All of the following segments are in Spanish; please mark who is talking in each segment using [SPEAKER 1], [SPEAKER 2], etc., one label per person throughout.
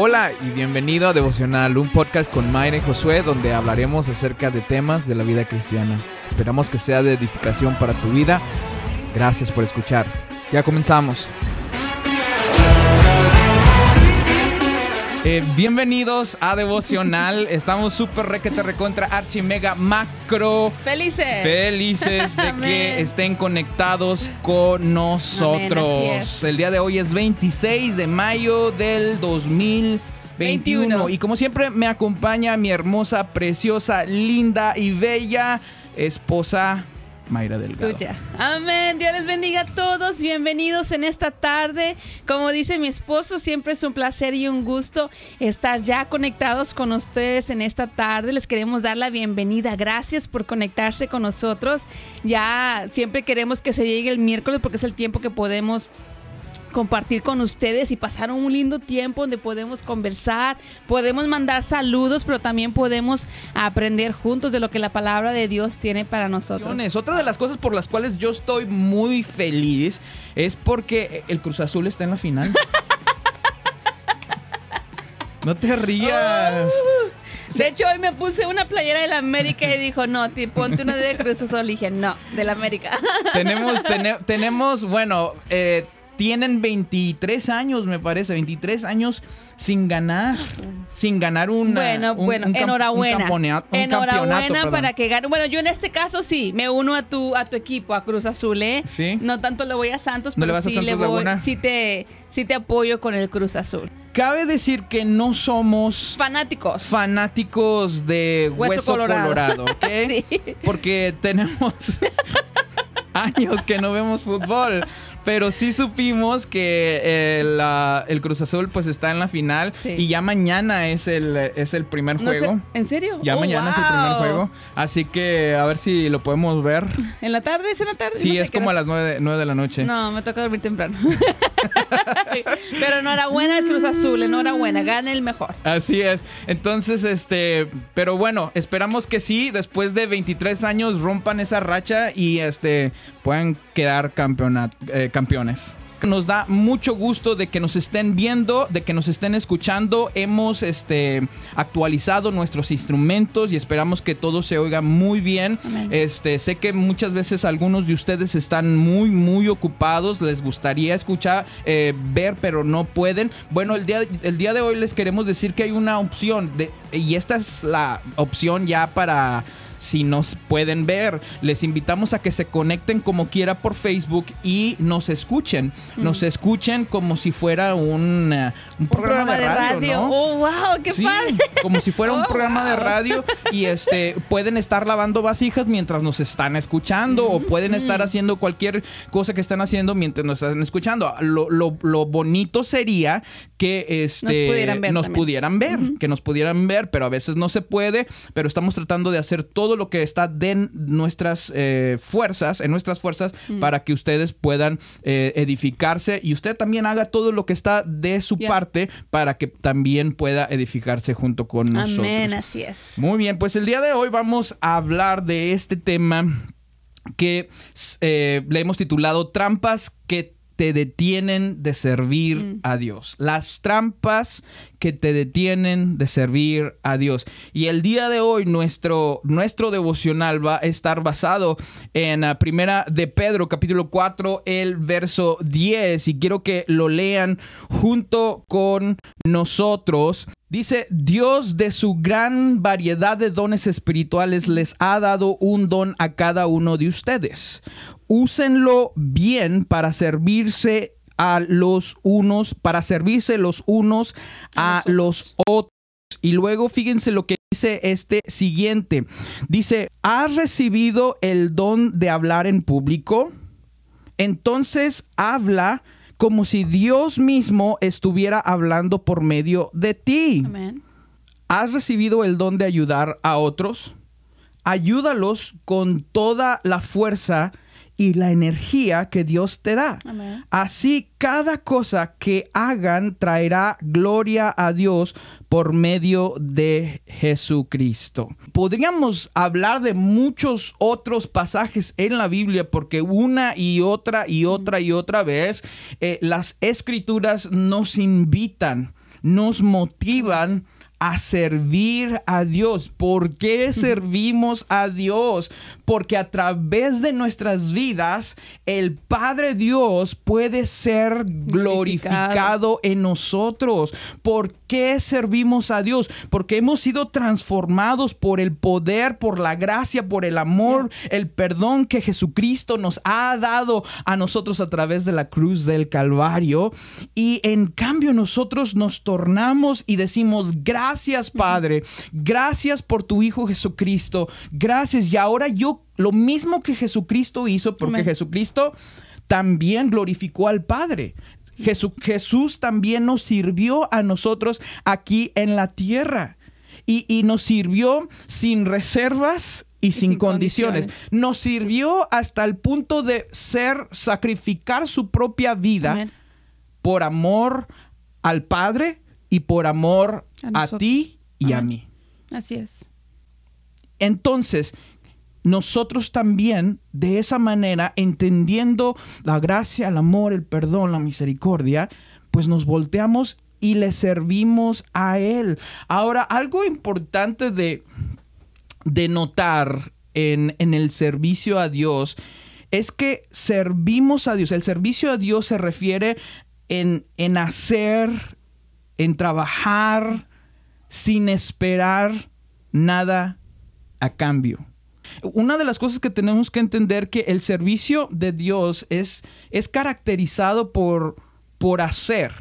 [SPEAKER 1] Hola y bienvenido a Devocional, un podcast con Mayra y Josué donde hablaremos acerca de temas de la vida cristiana. Esperamos que sea de edificación para tu vida. Gracias por escuchar. Ya comenzamos. Eh, bienvenidos a Devocional. Estamos súper requete recontra archi mega macro.
[SPEAKER 2] Felices.
[SPEAKER 1] Felices de que estén conectados con nosotros.
[SPEAKER 2] Amén.
[SPEAKER 1] El día de hoy es 26 de mayo del 2021.
[SPEAKER 2] 21.
[SPEAKER 1] Y como siempre me acompaña mi hermosa, preciosa, linda y bella esposa Mayra Delgado.
[SPEAKER 2] Tuya. Amén. Dios les bendiga a todos. Bienvenidos en esta tarde. Como dice mi esposo, siempre es un placer y un gusto estar ya conectados con ustedes en esta tarde. Les queremos dar la bienvenida. Gracias por conectarse con nosotros. Ya siempre queremos que se llegue el miércoles porque es el tiempo que podemos compartir con ustedes y pasar un lindo tiempo donde podemos conversar, podemos mandar saludos, pero también podemos aprender juntos de lo que la palabra de Dios tiene para nosotros.
[SPEAKER 1] Otra de las cosas por las cuales yo estoy muy feliz es porque el Cruz Azul está en la final. no te rías.
[SPEAKER 2] De hecho, hoy me puse una playera de la América y dijo, no, ti, ponte una de Cruz Azul. Y dije, no, de la América.
[SPEAKER 1] tenemos, tene- tenemos, bueno, eh, tienen 23 años, me parece, 23 años sin ganar, sin ganar una,
[SPEAKER 2] bueno,
[SPEAKER 1] un-
[SPEAKER 2] bueno,
[SPEAKER 1] un
[SPEAKER 2] enhorabuena.
[SPEAKER 1] un un
[SPEAKER 2] enhorabuena para que gane. Bueno, yo en este caso sí, me uno a tu a tu equipo, a Cruz Azul, ¿eh?
[SPEAKER 1] Sí.
[SPEAKER 2] No tanto le voy a Santos,
[SPEAKER 1] ¿No le
[SPEAKER 2] pero
[SPEAKER 1] a
[SPEAKER 2] sí
[SPEAKER 1] Santos
[SPEAKER 2] le voy, sí te, sí te apoyo con el Cruz Azul.
[SPEAKER 1] Cabe decir que no somos
[SPEAKER 2] Fanáticos.
[SPEAKER 1] fanáticos de
[SPEAKER 2] Hueso
[SPEAKER 1] hueso, colorado,
[SPEAKER 2] colorado.
[SPEAKER 1] ¿ok?
[SPEAKER 2] Sí.
[SPEAKER 1] Porque tenemos años que no vemos fútbol. Pero sí supimos que eh, la- el Cruz Azul pues está en la final
[SPEAKER 2] Sí.
[SPEAKER 1] y ya mañana es el, es el primer
[SPEAKER 2] No sé-
[SPEAKER 1] juego.
[SPEAKER 2] ¿En serio?
[SPEAKER 1] Ya
[SPEAKER 2] Oh,
[SPEAKER 1] mañana es el primer juego. Así que a ver si lo podemos ver.
[SPEAKER 2] ¿En la tarde? ¿Es en la tarde?
[SPEAKER 1] Sí,
[SPEAKER 2] No
[SPEAKER 1] es como a las 9 de, de la noche.
[SPEAKER 2] No, me toca dormir temprano. Pero enhorabuena al Cruz Azul, enhorabuena, gane el mejor.
[SPEAKER 1] Así es. Entonces, este, pero bueno, esperamos que sí, después de 23 años rompan esa racha y este puedan quedar campeonat- eh, campeones. Nos da mucho gusto de que nos estén viendo, de que nos estén escuchando. Hemos este, actualizado nuestros instrumentos y esperamos que todo se oiga muy bien.
[SPEAKER 2] Amén.
[SPEAKER 1] Este, sé que muchas veces algunos de ustedes están muy, muy ocupados. Les gustaría escuchar, eh, ver, pero no pueden. Bueno, el día, el día de hoy les queremos decir que hay una opción de, y esta es la opción ya para si nos pueden ver. Les invitamos a que se conecten como quiera por Facebook y nos escuchen. Nos escuchen como si fuera un, eh, un programa, de radio, ¿no?
[SPEAKER 2] Oh, wow, qué
[SPEAKER 1] Sí,
[SPEAKER 2] padre.
[SPEAKER 1] como si fuera un
[SPEAKER 2] Oh,
[SPEAKER 1] programa de radio y este pueden estar lavando vasijas mientras nos están escuchando o pueden estar haciendo cualquier cosa que están haciendo mientras nos están escuchando. Lo, lo- lo bonito sería que este
[SPEAKER 2] Nos pudieran ver
[SPEAKER 1] nos
[SPEAKER 2] también.
[SPEAKER 1] pudieran ver, que nos pudieran ver, pero a veces no se puede, pero estamos tratando de hacer todo lo que está de nuestras eh, fuerzas, en nuestras fuerzas, para que ustedes puedan eh, edificarse y usted también haga todo lo que está de su parte para que también pueda edificarse junto con nosotros.
[SPEAKER 2] Amén, así es.
[SPEAKER 1] Muy bien, pues el día de hoy vamos a hablar de este tema que eh, le hemos titulado Trampas que te detienen de servir
[SPEAKER 2] Mm.
[SPEAKER 1] a Dios. Las trampas que te detienen de servir a Dios. Y el día de hoy nuestro, nuestro devocional va a estar basado en la primera de Pedro capítulo 4, el verso 10. Y quiero que lo lean junto con nosotros. Dice, Dios de su gran variedad de dones espirituales les ha dado un don a cada uno de ustedes. Úsenlo bien para servirse a los unos, para servirse los unos a los otros. Y luego fíjense lo que dice este siguiente. Dice, ¿has recibido el don de hablar en público? Entonces habla como si Dios mismo estuviera hablando por medio de ti.
[SPEAKER 2] Amén.
[SPEAKER 1] ¿Has recibido el don de ayudar a otros? Ayúdalos con toda la fuerza y la energía que Dios te da.
[SPEAKER 2] Amén.
[SPEAKER 1] Así cada cosa que hagan traerá gloria a Dios por medio de Jesucristo. Podríamos hablar de muchos otros pasajes en la Biblia porque una y otra y otra y otra vez eh, las escrituras nos invitan nos motivan a servir a Dios. ¿Por qué servimos a Dios? Porque a través de nuestras vidas el Padre Dios puede ser glorificado, en nosotros. ¿Por qué servimos a Dios? Porque hemos sido transformados por el poder, por la gracia, por el amor, el perdón que Jesucristo nos ha dado a nosotros a través de la cruz del Calvario. Y en cambio nosotros nos tornamos y decimos gracias Gracias, Padre. Gracias por tu Hijo Jesucristo. Gracias. Y ahora yo, lo mismo que Jesucristo hizo, porque Jesucristo también glorificó al Padre. Jesús también nos sirvió a nosotros aquí en la tierra. Y, nos sirvió sin reservas y, sin, condiciones. Nos sirvió hasta el punto de ser, sacrificar su propia vida por amor al Padre y por amor a, ti y a mí.
[SPEAKER 2] Así es.
[SPEAKER 1] Entonces, nosotros también, de esa manera, entendiendo la gracia, el amor, el perdón, la misericordia, pues nos volteamos y le servimos a Él. Ahora, algo importante de, de notar en, en el servicio a Dios es que servimos a Dios. El servicio a Dios se refiere en, en hacer en trabajar sin esperar nada a cambio. Una de las cosas que tenemos que entender que el servicio de Dios es, es caracterizado por, por hacer,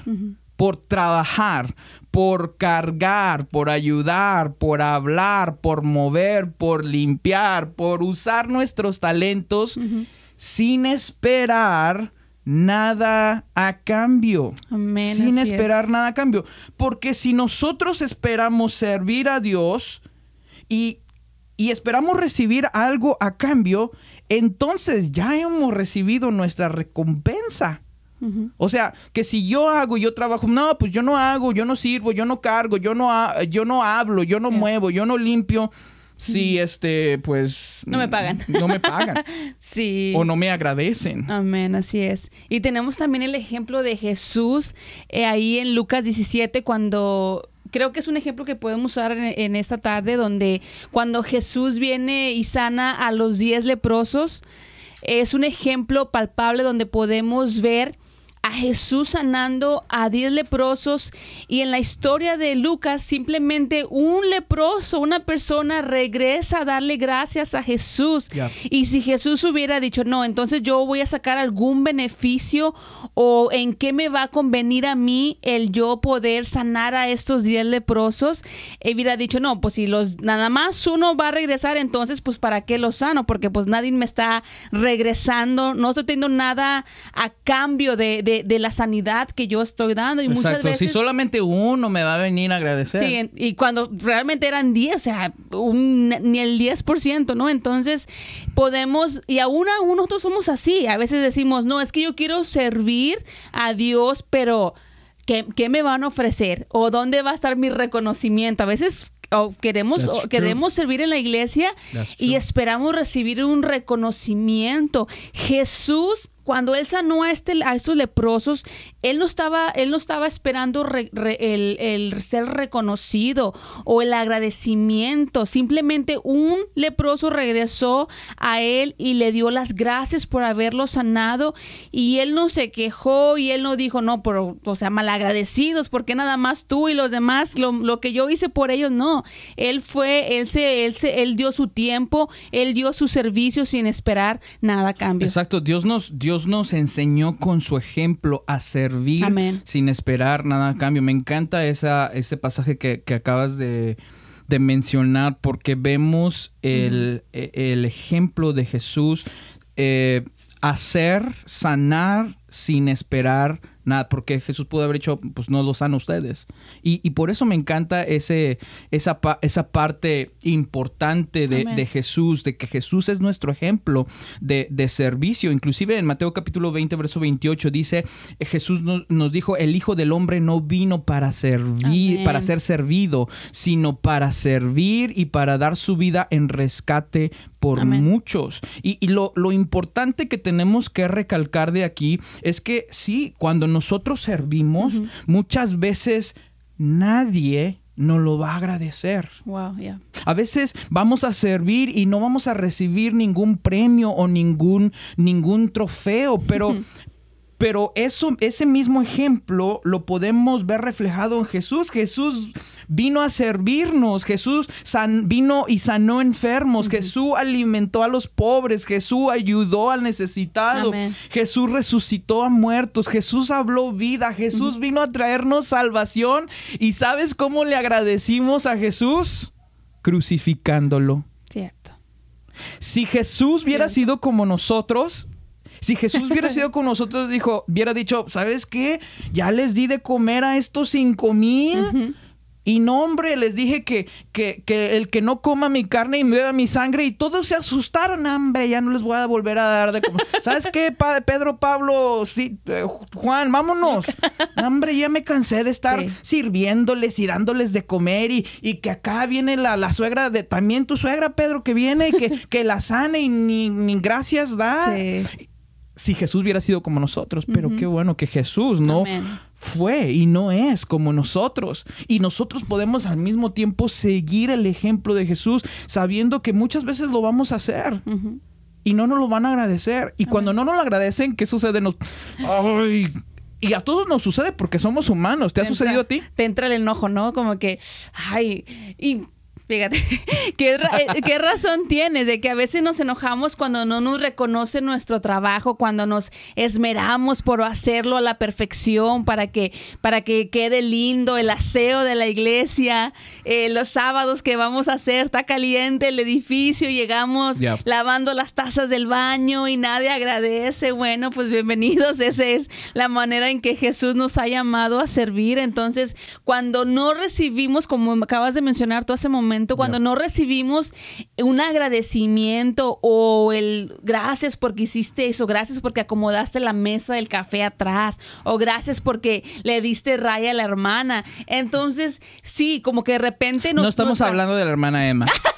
[SPEAKER 1] por trabajar, por cargar, por ayudar, por hablar, por mover, por limpiar, por usar nuestros talentos sin esperar nada a cambio. sin esperar nada a cambio. Porque si nosotros esperamos servir a Dios y, y esperamos recibir algo a cambio, entonces ya hemos recibido nuestra recompensa. O sea, que si yo hago, yo trabajo, no, pues yo no hago, yo no sirvo, yo no cargo, yo no, yo no hablo, yo no muevo, yo no limpio si este, pues...
[SPEAKER 2] No me pagan.
[SPEAKER 1] No me pagan.
[SPEAKER 2] sí.
[SPEAKER 1] O no me agradecen.
[SPEAKER 2] Amén, así es. Y tenemos también el ejemplo de Jesús eh, ahí en Lucas 17 cuando... Creo que es un ejemplo que podemos usar en, esta tarde donde cuando Jesús viene y sana a los diez leprosos, es un ejemplo palpable donde podemos ver a Jesús sanando a diez leprosos. Y en la historia de Lucas simplemente un leproso, una persona regresa a darle gracias a Jesús. Y si Jesús hubiera dicho, no, entonces yo voy a sacar algún beneficio o en qué me va a convenir a mí el yo poder sanar a estos diez leprosos, él hubiera dicho, no, pues si los nada más uno va a regresar, entonces pues para qué lo sano, porque pues nadie me está regresando, no estoy teniendo nada a cambio de de, la sanidad que yo estoy dando. Y muchas veces.
[SPEAKER 1] Si solamente uno me va a venir a agradecer.
[SPEAKER 2] Sí, y cuando realmente eran 10, o sea, ni el 10%, ¿no? Entonces, podemos, y aún, aún nosotros somos así. A veces decimos, no, es que yo quiero servir a Dios, pero. ¿Qué, ¿Qué, me van a ofrecer? ¿O dónde va a estar mi reconocimiento? A veces queremos, queremos servir en la iglesia y esperamos recibir un reconocimiento. Jesús cuando él sanó a, este, a estos leprosos, él no estaba, él no estaba esperando el, ser reconocido o el agradecimiento. Simplemente un leproso regresó a él y le dio las gracias por haberlo sanado. Y él no se quejó y él no dijo, no, pero, o sea, malagradecidos, porque nada más tú y los demás, lo, que yo hice por ellos, no. Él fue, él se, él se, él dio su tiempo, él dio su servicio sin esperar nada a cambio.
[SPEAKER 1] Exacto, Dios nos, Dios nos enseñó con su ejemplo a servir sin esperar nada a cambio. Me encanta esa, ese pasaje que, acabas de, mencionar porque vemos el, ejemplo de Jesús eh, hacer, sanar sin esperar nada, porque Jesús pudo haber dicho, pues no lo sana ustedes. Y, por eso me encanta ese, esa, esa parte importante de, Jesús, de que Jesús es nuestro ejemplo de, servicio. Inclusive en Mateo capítulo 20, verso 28 dice, Jesús nos, dijo, el Hijo del Hombre no vino para servir, para ser servido, sino para servir y para dar su vida en rescate por muchos. Y, lo, lo, importante que tenemos que recalcar de aquí es que sí, cuando nosotros servimos, muchas veces nadie no lo va a agradecer.
[SPEAKER 2] Wow, yeah.
[SPEAKER 1] A veces vamos a servir y no vamos a recibir ningún premio o ningún, ningún trofeo, pero, pero eso, ese mismo ejemplo lo podemos ver reflejado en Jesús. Jesús vino a servirnos, Jesús san- vino y sanó enfermos, Jesús alimentó a los pobres, Jesús ayudó al necesitado,
[SPEAKER 2] Amén.
[SPEAKER 1] Jesús resucitó a muertos, Jesús habló vida, Jesús vino a traernos salvación. ¿Y sabes cómo le agradecimos a Jesús? Crucificándolo.
[SPEAKER 2] Cierto.
[SPEAKER 1] Si Jesús hubiera sido como nosotros, si Jesús hubiera sido con nosotros, dijo, hubiera dicho, ¿sabes qué? Ya les di de comer a estos cinco mil. Y no, hombre, les dije que, que, que el que no coma mi carne y beba mi sangre y todos se asustaron, hombre, ya no les voy a volver a dar de comer. ¿Sabes qué, Pa- Pedro, Pablo, sí, eh, Juan, vámonos? hombre, ya me cansé de estar
[SPEAKER 2] Sí.
[SPEAKER 1] sirviéndoles y dándoles de comer y, y que acá viene la, la suegra de, también tu suegra, Pedro, que viene y que, que la sane y ni, ni gracias da
[SPEAKER 2] Sí.
[SPEAKER 1] Si Jesús hubiera sido como nosotros, pero qué bueno que Jesús no
[SPEAKER 2] Amén.
[SPEAKER 1] fue y no es como nosotros. Y nosotros podemos al mismo tiempo seguir el ejemplo de Jesús sabiendo que muchas veces lo vamos a hacer. Y no nos lo van a agradecer. Y cuando no nos lo agradecen, ¿qué sucede? Nos... Ay, y a todos nos sucede porque somos humanos. ¿Te ha sucedido a ti?
[SPEAKER 2] Te entra el enojo, ¿no? Como que, ay, y fíjate, ¿qué, ra- eh, qué razón tienes de que a veces nos enojamos cuando no nos reconoce nuestro trabajo, cuando nos esmeramos por hacerlo a la perfección para que, para que quede lindo el aseo de la iglesia, eh, los sábados que vamos a hacer, está caliente el edificio, llegamos lavando las tazas del baño y nadie agradece. Bueno, pues bienvenidos. Esa es la manera en que Jesús nos ha llamado a servir. Entonces, cuando no recibimos, como acabas de mencionar tú hace momento, cuando no recibimos un agradecimiento o el gracias porque hiciste eso, gracias porque acomodaste la mesa del café atrás o gracias porque le diste raya a la hermana. Entonces, sí, como que de repente nos,
[SPEAKER 1] no estamos hablando de la hermana Emma.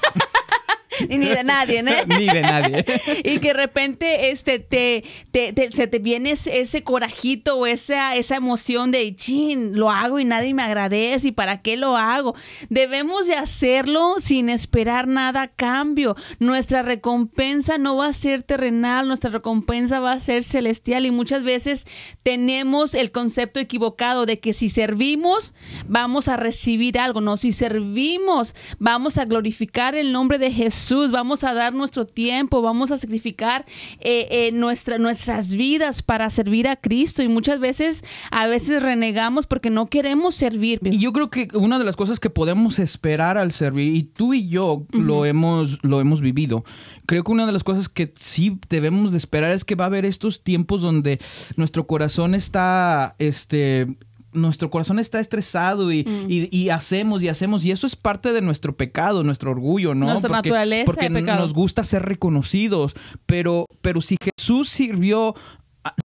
[SPEAKER 2] ni de nadie, ¿no?
[SPEAKER 1] Ni de nadie.
[SPEAKER 2] y que de repente este te, te- te- se te viene ese, ese corajito o esa, esa emoción de chin, lo hago y nadie me agradece y para qué lo hago. Debemos de hacerlo sin esperar nada a cambio. Nuestra recompensa no va a ser terrenal, nuestra recompensa va a ser celestial y muchas veces tenemos el concepto equivocado de que si servimos vamos a recibir algo, no, si servimos vamos a glorificar el nombre de Jesús, vamos a dar nuestro tiempo, vamos a sacrificar eh, eh, nuestra, nuestras vidas para servir a Cristo y muchas veces, a veces renegamos porque no queremos servir.
[SPEAKER 1] Y yo creo que una de las cosas que podemos esperar al servir, y tú y yo lo, hemos, lo hemos vivido, creo que una de las cosas que sí debemos de esperar es que va a haber estos tiempos donde nuestro corazón está, este, nuestro corazón está estresado y, y- y hacemos y hacemos y eso es parte de nuestro pecado, nuestro orgullo, ¿no?
[SPEAKER 2] Nuestra naturaleza
[SPEAKER 1] porque
[SPEAKER 2] de pecado.
[SPEAKER 1] nos gusta ser reconocidos, pero, pero si Jesús sirvió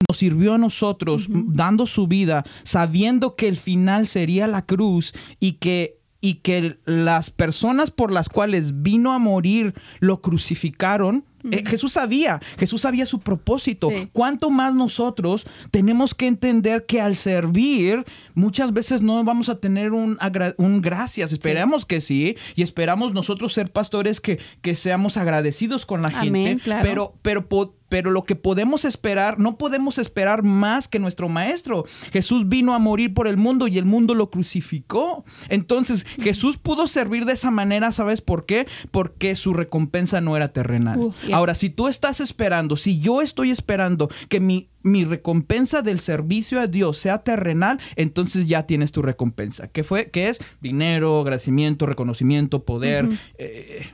[SPEAKER 1] nos sirvió a nosotros dando su vida, sabiendo que el final sería la cruz y que y que las personas por las cuales vino a morir lo crucificaron. Eh, Jesús sabía, Jesús sabía su propósito.
[SPEAKER 2] Sí.
[SPEAKER 1] ¿Cuánto más nosotros tenemos que entender que al servir muchas veces no vamos a tener un, un gracias? Esperamos que sí y esperamos nosotros ser pastores que, que seamos agradecidos con la
[SPEAKER 2] Amén,
[SPEAKER 1] gente,
[SPEAKER 2] claro.
[SPEAKER 1] pero pero, pero lo que podemos esperar, no podemos esperar más que nuestro maestro. Jesús vino a morir por el mundo y el mundo lo crucificó. Entonces, Jesús pudo servir de esa manera, ¿sabes por qué? Porque su recompensa no era terrenal.
[SPEAKER 2] Uh, yes.
[SPEAKER 1] Ahora, si tú estás esperando, si yo estoy esperando que mi, mi recompensa del servicio a Dios sea terrenal, entonces ya tienes tu recompensa. ¿Qué fue? ¿Qué es? Dinero, agradecimiento, reconocimiento, poder, eh,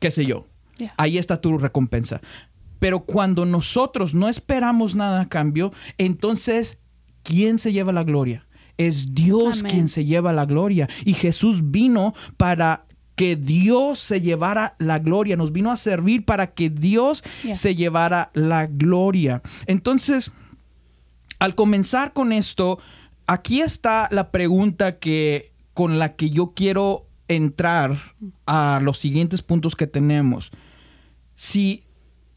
[SPEAKER 1] qué sé yo.
[SPEAKER 2] Yeah.
[SPEAKER 1] Ahí está tu recompensa. Pero cuando nosotros no esperamos nada a cambio, entonces, ¿quién se lleva la gloria? Es Dios
[SPEAKER 2] Amén.
[SPEAKER 1] quien se lleva la gloria. Y Jesús vino para que Dios se llevara la gloria. Nos vino a servir para que Dios se llevara la gloria. Entonces, al comenzar con esto, aquí está la pregunta que con la que yo quiero entrar a los siguientes puntos que tenemos. Si,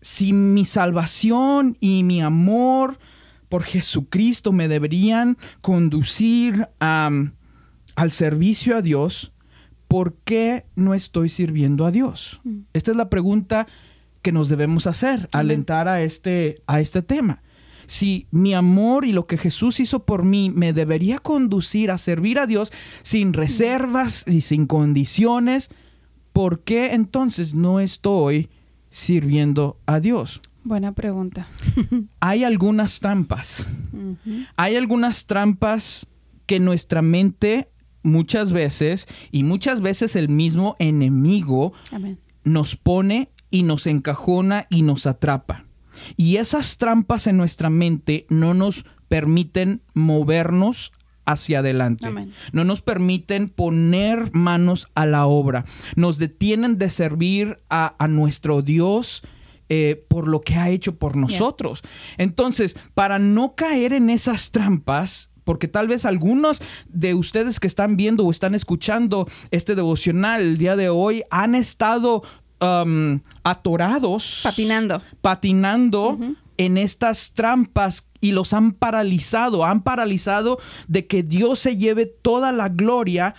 [SPEAKER 1] si mi salvación y mi amor por Jesucristo me deberían conducir al servicio a Dios, ¿por qué no estoy sirviendo a Dios?
[SPEAKER 2] Mm.
[SPEAKER 1] Esta es la pregunta que nos debemos hacer al
[SPEAKER 2] Amén.
[SPEAKER 1] entrar a este, a este tema. Si mi amor y lo que Jesús hizo por mí me debería conducir a servir a Dios sin reservas y sin condiciones, ¿por qué entonces no estoy sirviendo a Dios?
[SPEAKER 2] Buena pregunta.
[SPEAKER 1] Hay algunas trampas. Hay algunas trampas que nuestra mente muchas veces y muchas veces el mismo enemigo
[SPEAKER 2] Amén.
[SPEAKER 1] nos pone y nos encajona y nos atrapa. Y esas trampas en nuestra mente no nos permiten movernos hacia adelante.
[SPEAKER 2] Amén.
[SPEAKER 1] No nos permiten poner manos a la obra. Nos detienen de servir a, a nuestro Dios eh, por lo que ha hecho por nosotros. Entonces, para no caer en esas trampas, porque tal vez algunos de ustedes que están viendo o están escuchando este devocional el día de hoy han estado um, atorados,
[SPEAKER 2] Patinando.
[SPEAKER 1] patinando en estas trampas y los han paralizado, han paralizado de que Dios se lleve toda la gloria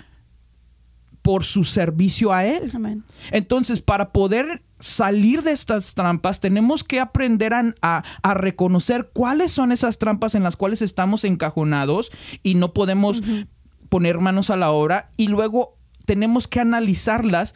[SPEAKER 1] por su servicio a Él.
[SPEAKER 2] Amén.
[SPEAKER 1] Entonces, para poder salir de estas trampas, tenemos que aprender a, a- a reconocer cuáles son esas trampas en las cuales estamos encajonados y no podemos poner manos a la obra y luego tenemos que analizarlas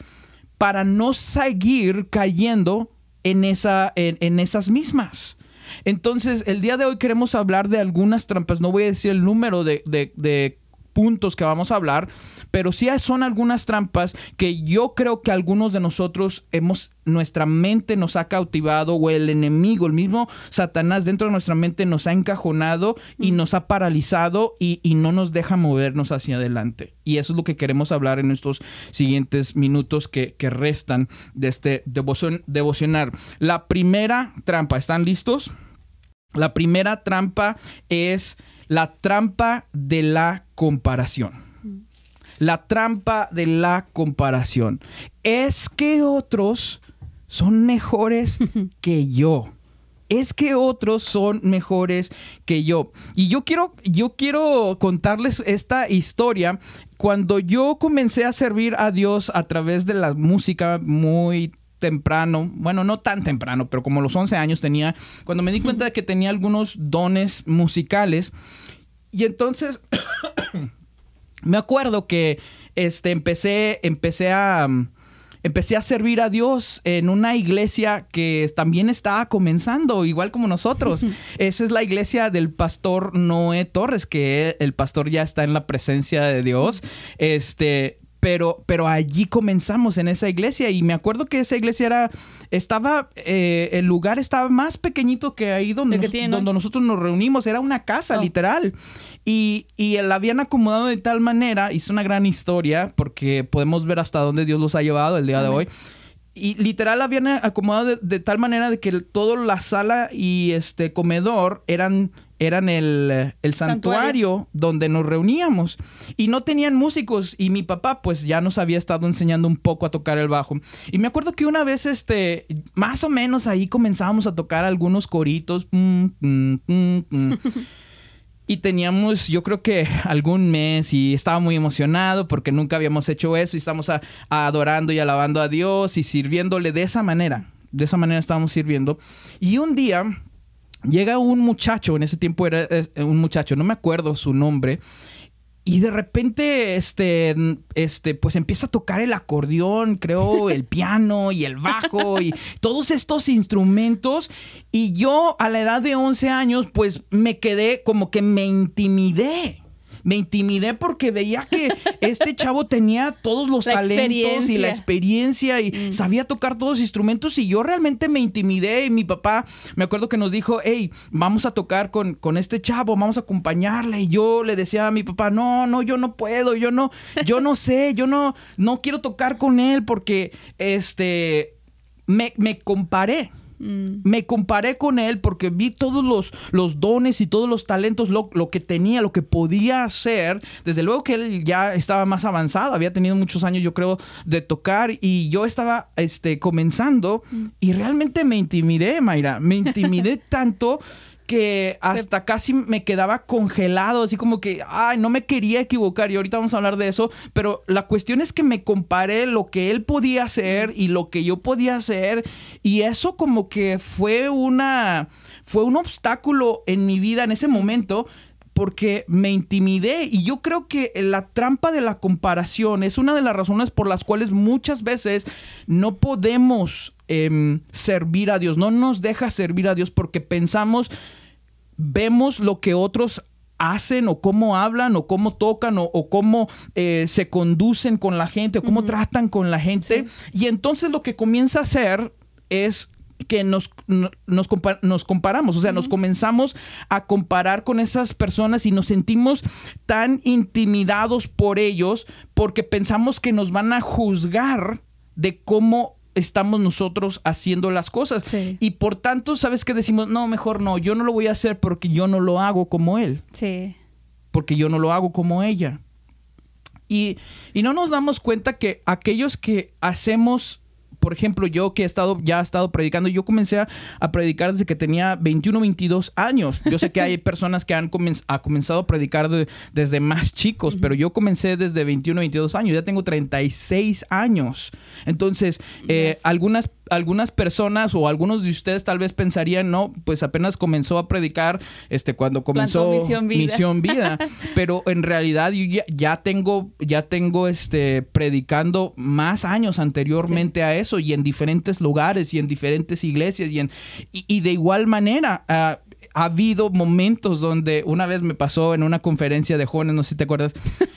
[SPEAKER 1] para no seguir cayendo en, esa, en, en esas mismas. Entonces, el día de hoy queremos hablar de algunas trampas. No voy a decir el número de, de- de puntos que vamos a hablar, pero sí son algunas trampas que yo creo que algunos de nosotros hemos, nuestra mente nos ha cautivado o el enemigo, el mismo Satanás dentro de nuestra mente nos ha encajonado y nos ha paralizado y, y no nos deja movernos hacia adelante. Y eso es lo que queremos hablar en estos siguientes minutos que, que restan de este devoción, devocionar. La primera trampa, ¿están listos? La primera trampa es la trampa de la comparación. La trampa de la comparación. Es que otros son mejores que yo. Es que otros son mejores que yo. Y yo quiero, yo quiero contarles esta historia. Cuando yo comencé a servir a Dios a través de la música muy temprano, bueno, no tan temprano, pero como los 11 años tenía, cuando me di cuenta de que tenía algunos dones musicales, y entonces me acuerdo que este, empecé, empecé a... Empecé a servir a Dios en una iglesia que también estaba comenzando, igual como nosotros. Esa es la iglesia del pastor Noé Torres, que el pastor ya está en la presencia de Dios. Este, pero, pero allí comenzamos en esa iglesia y me acuerdo que esa iglesia era, estaba, eh, el lugar estaba más pequeñito que ahí donde, donde nosotros nos reunimos, era una casa
[SPEAKER 2] Oh.
[SPEAKER 1] literal. Y, y la habían acomodado de tal manera, hizo una gran historia porque podemos ver hasta dónde Dios los ha llevado el día de hoy. Y literal habían acomodado de, de tal manera de que el- todo la sala y este comedor eran, eran el, el santuario, donde nos reuníamos. Y no tenían músicos. Y mi papá, pues ya nos había estado enseñando un poco a tocar el bajo. Y me acuerdo que una vez, este, más o menos ahí comenzábamos a tocar algunos coritos. Mm, mm, mm. Y teníamos, yo creo que algún mes y estaba muy emocionado porque nunca habíamos hecho eso y estamos a- adorando y alabando a Dios y sirviéndole de esa manera. De esa manera estábamos sirviendo. Y un día llega un muchacho, en ese tiempo era un muchacho, no me acuerdo su nombre. Y de repente, este, este, pues empieza a tocar el acordeón, creo, el piano y el bajo y todos estos instrumentos. Y yo a la edad de 11 años, pues me quedé como que me intimidé. Me intimidé porque veía que este chavo tenía todos los
[SPEAKER 2] La
[SPEAKER 1] talentos y la
[SPEAKER 2] experiencia.
[SPEAKER 1] y sabía tocar todos los instrumentos y yo realmente me intimidé y mi papá me acuerdo que nos dijo, hey, vamos a tocar con, con este chavo, vamos a acompañarle y yo le decía a mi papá, no, no, yo no puedo, yo no, yo no sé, yo no, no quiero tocar con él porque este, me, me comparé.
[SPEAKER 2] Mm.
[SPEAKER 1] Me comparé con él porque vi todos los, los dones y todos los talentos, lo, lo que tenía, lo que podía hacer. Desde luego que él ya estaba más avanzado, había tenido muchos años, yo creo, de tocar y yo estaba este, comenzando y realmente me intimidé, Mayra. Me intimidé tanto que hasta casi me quedaba congelado, así como que, ay, no me quería equivocar y ahorita vamos a hablar de eso, pero la cuestión es que me comparé lo que él podía hacer y lo que yo podía hacer y eso como que fue una, fue un obstáculo en mi vida en ese momento porque me intimidé y yo creo que la trampa de la comparación es una de las razones por las cuales muchas veces no podemos em, servir a Dios, no nos deja servir a Dios porque pensamos, vemos lo que otros hacen o cómo hablan o cómo tocan o, cómo eh, se conducen con la gente o cómo tratan con la gente. Y entonces lo que comienza a hacer es que nos, nos, comparamos, o sea, nos comenzamos a comparar con esas personas y nos sentimos tan intimidados por ellos porque pensamos que nos van a juzgar de cómo estamos nosotros haciendo las cosas. Y por tanto, ¿sabes qué decimos? No, mejor no, yo no lo voy a hacer porque yo no lo hago como él.
[SPEAKER 2] Sí.
[SPEAKER 1] Porque yo no lo hago como ella. Y, y no nos damos cuenta que aquellos que hacemos por ejemplo, yo que he estado, ya he estado predicando, yo comencé a, predicar desde que tenía 21, 22 años. Yo sé que hay personas que han comenzado a predicar desde más chicos, pero yo comencé desde 21, 22 años, ya tengo 36 años. Entonces, eh, algunas algunas personas o algunos de ustedes tal vez pensarían, no, pues apenas comenzó a predicar este cuando comenzó Misión Vida, pero en realidad yo ya, tengo ya tengo este predicando más años anteriormente a eso y en diferentes lugares y en diferentes iglesias y en y, de igual manera ah, ha habido momentos donde una vez me pasó en una conferencia de jóvenes, no sé si te acuerdas,